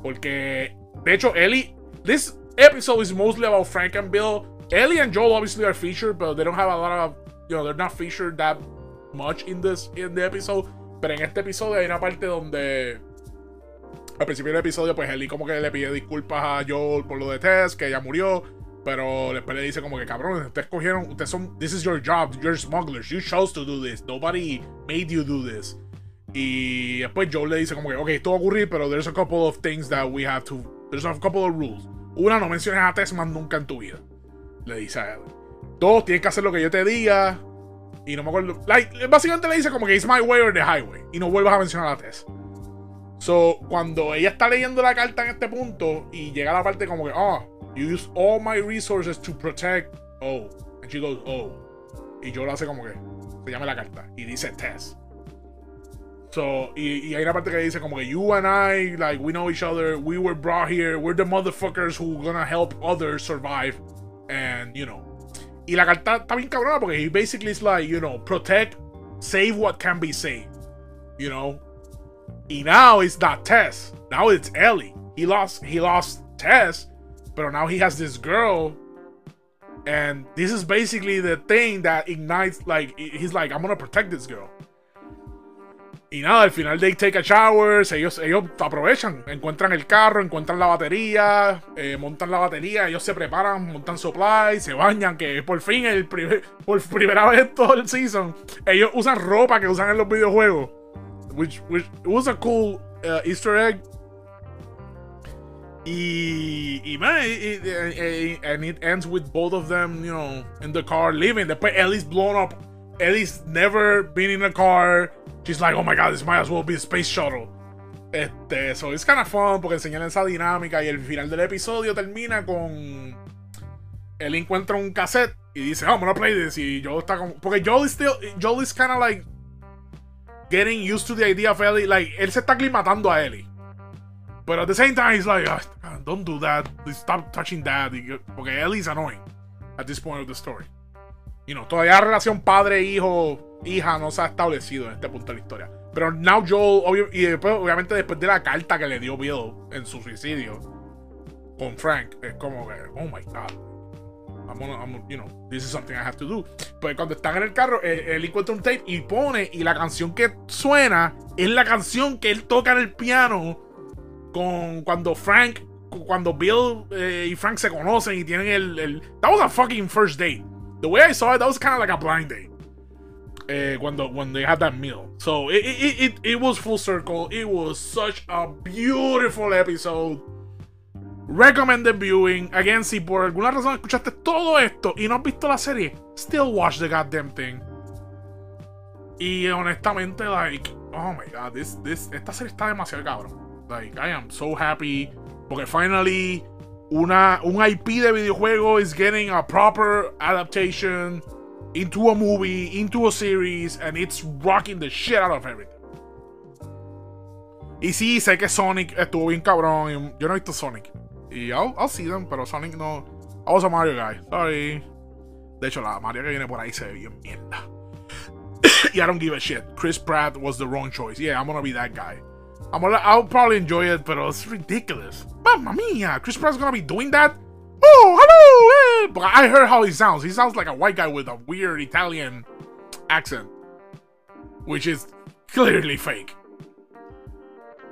Porque, de hecho, Ellie. This episode is mostly about Frank and Bill. Ellie and Joel obviously are featured, but they don't have a lot of. You they're not featured that much in this in the episode. Pero en este episodio hay una parte donde. Al principio del episodio, pues Ellie como que le pide disculpas a Joel por lo de Tess, que ella murió. Pero después le dice como que cabrón, ustedes cogieron, ustedes son, this is your job, you're smugglers, you chose to do this, nobody made you do this. Y después Joe le dice como que, ok, esto va a ocurrir, pero there's a couple of things that we have to, there's a couple of rules. Una, no menciones a Tess más nunca en tu vida. Le dice a él. Dos, tienes que hacer lo que yo te diga. Y no me acuerdo. Básicamente le dice como que it's my way or the highway. Y no vuelvas a mencionar a Tess. So, cuando ella está leyendo la carta en este punto y llega la parte como que, oh, You use all my resources to protect. Oh. And she goes, oh. Y yo lo hace como que. Se llama la carta. Y dice Tess. So, y, y, hay una parte que dice como que you and I, like, we know each other, we were brought here, we're the motherfuckers who gonna help others survive. And, you know. Y la carta está bien cabrona porque he basically is like, you know, protect, save what can be saved. You know? Y now it's not Tess. Now it's Ellie. He lost, he lost Tess. But now he has this girl. And this is basically the thing that ignites, like, he's like, I'm gonna protect this girl. Y nada, al final they take a shower, ellos, ellos aprovechan, encuentran el carro, encuentran la batería, eh, montan la batería, ellos se preparan, montan supplies, se bañan, que por fin, el primer, por primera vez en todo el season, ellos usan ropa que usan en los videojuegos. Which, which was a cool uh, Easter egg Y, man, and it ends with both of them, you know, in the car leaving. Después Ellie's blown up. Ellie's never been in a car. She's like, oh my god, this might as well be a space shuttle. Este, so it's kind of fun porque enseñan esa dinámica y el final del episodio termina con él encuentra un cassette y dice, oh, I'm gonna play this. Y Joel está como. Porque Joel is still. Joel is kind of like. Getting used to the idea of Ellie. Like, él se está aclimatando a Ellie. But at the same time, he's like, oh, don't do that. Stop touching that. Porque Ellie's annoying at this point of the story. You know, todavía la relación padre-hijo-hija no se ha establecido en este punto de la historia. Pero now Joel, y después, obviamente después de la carta que le dio Bill en su suicidio con Frank, es como que, oh my god. I'm gonna, you know, this is something I have to do. Pues cuando están en el carro, él, encuentra un tape y pone, y la canción que suena es la canción que él toca en el piano con cuando Frank, cuando Bill eh, y Frank se conocen y tienen el, That was a fucking first date. The way I saw it, that was kind of like a blind date. Eh, cuando when they had that meal. So it, it, it, it was full circle. It was such a beautiful episode. Recommended viewing. Again, si por alguna razón escuchaste todo esto y no has visto la serie, still watch the goddamn thing. Y honestamente, like, oh my god, this, this, esta serie está demasiado cabrón. Like, I am so happy. Porque finally, una, un IP de videojuego is getting a proper adaptation into a movie, into a series, and it's rocking the shit out of everything. Y sí, sé que Sonic estuvo bien cabrón. Yo no he visto Sonic. Y I'll, I'll see them, pero Sonic no. I was a Mario guy. Sorry. De hecho, la Mario que viene por ahí se ve bien mierda. y I don't give a shit. Chris Pratt was the wrong choice. Yeah, I'm gonna be that guy. I'm gonna, I'll probably enjoy it, but it's ridiculous. Mamma mia, Chris Pratt's gonna be doing that? Oh, hello! Eh. But I heard how he sounds. He sounds like a white guy with a weird Italian accent, which is clearly fake.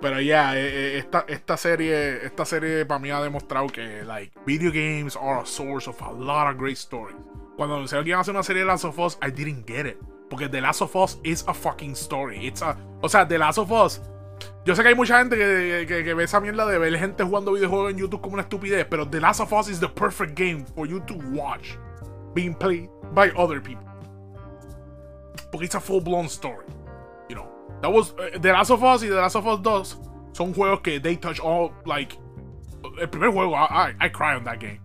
Pero ya, yeah, esta, esta serie, esta serie para mí ha demostrado que like video games are a source of a lot of great stories. Cuando anunciaron que iban a hacer una serie de Last of Us, I didn't get it. Porque The Last of Us is a fucking story. It's a, o sea, The Last of Us. Yo sé que hay mucha gente que, que, ve esa mierda de ver gente jugando videojuegos en YouTube como una estupidez, pero The Last of Us is the perfect game for you to watch being played by other people. Porque it's a full blown story. That was uh, The Last of Us y The Last of Us 2 son juegos que they touch all like el primer juego I, I, I cry on that game.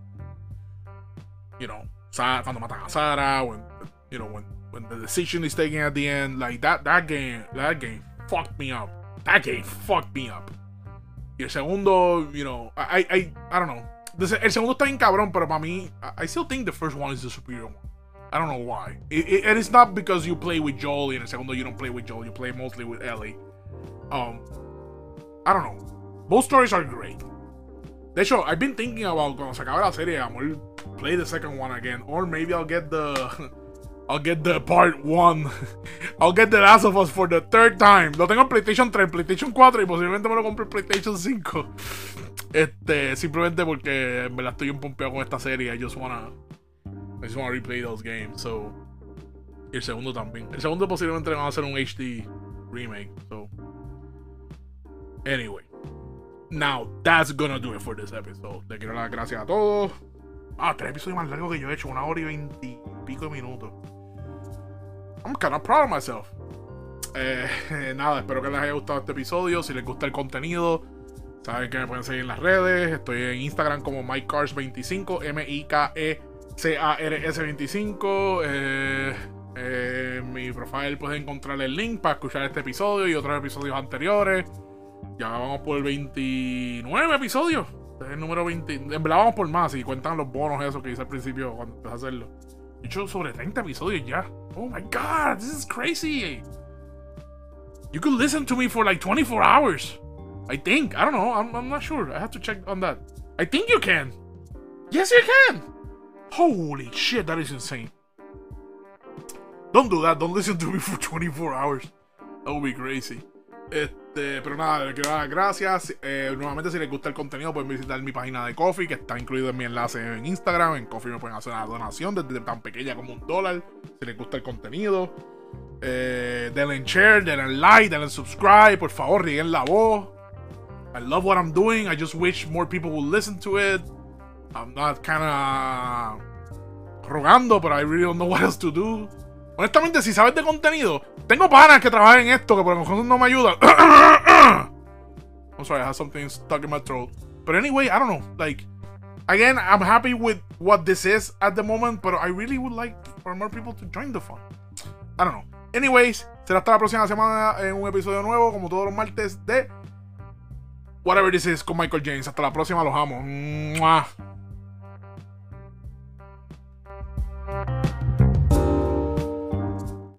You know, cuando matan a Sarah, when you know when when the decision is taken at the end, like that that game that game fucked me up. That game fucked me up. Y el segundo, you know, I I I don't know. El segundo está bien cabrón, pero para mí, I still think the first one is the superior one. I don't know why. It, it, and it's not because you play with Joel and in the segundo you don't play with Joel. You play mostly with Ellie. Um, I don't know. Both stories are great. De hecho, I've been thinking about cuando se acabe la serie, I'm gonna play the second one again, or maybe I'll get the, I'll get the part one. I'll get the Last of Us for the third time. Lo tengo en PlayStation 3, PlayStation 4 y posiblemente me lo compre en PlayStation 5. Este, simplemente porque me la estoy un pompeo con esta serie. I just wanna I just want to replay those games. So. Y el segundo también. El segundo posiblemente le van a hacer un HD remake. So. Anyway. Now, that's gonna do it for this episode. Le quiero dar las gracias a todos. Ah, tres episodios más largos que yo he hecho. Una hora y veintipico minutos. I'm kind of proud of myself. Eh, nada, espero que les haya gustado este episodio. Si les gusta el contenido, saben que me pueden seguir en las redes. Estoy en Instagram como MikeCars25, M-I-K-E CARS25. Eh, eh, en mi profile puedes encontrar el link para escuchar este episodio y otros episodios anteriores. Ya vamos por el 29 episodios. Este es el número 20. En vamos por más y cuentan los bonos esos que hice al principio cuando empecé a hacerlo. He hecho sobre 30 episodios ya. Oh my god, this is crazy. You could listen to me for like 24 hours. I think. I don't know. I'm, I'm not sure. I have to check on that. I think you can. Yes, you can. Holy shit, that is insane. Don't do that. Don't listen to me for 24 hours. That would be crazy. Este, pero nada, les quiero dar gracias. Eh, nuevamente, si les gusta el contenido, pueden visitar mi página de Coffee, que está incluido en mi enlace en Instagram. En Coffee me pueden hacer una donación desde tan pequeña como un dólar. Si les gusta el contenido, eh, denle en share, denle en like, denle en subscribe. Por favor, rieguen la voz. I love what I'm doing. I just wish more people would listen to it. I'm not kinda rogando, pero I really don't know what else to do. Honestamente, si sabes de contenido, tengo panas que trabajan en esto, que por lo mejor no me ayudan. I'm sorry, I have something stuck in my throat. But anyway, I don't know. Like, again, I'm happy with what this is at the moment, but I really would like for more people to join the fun. I don't know. Anyways, será hasta la próxima semana en un episodio nuevo, como todos los martes, de Whatever This Is con Michael James. Hasta la próxima, los amo. ¡Mua!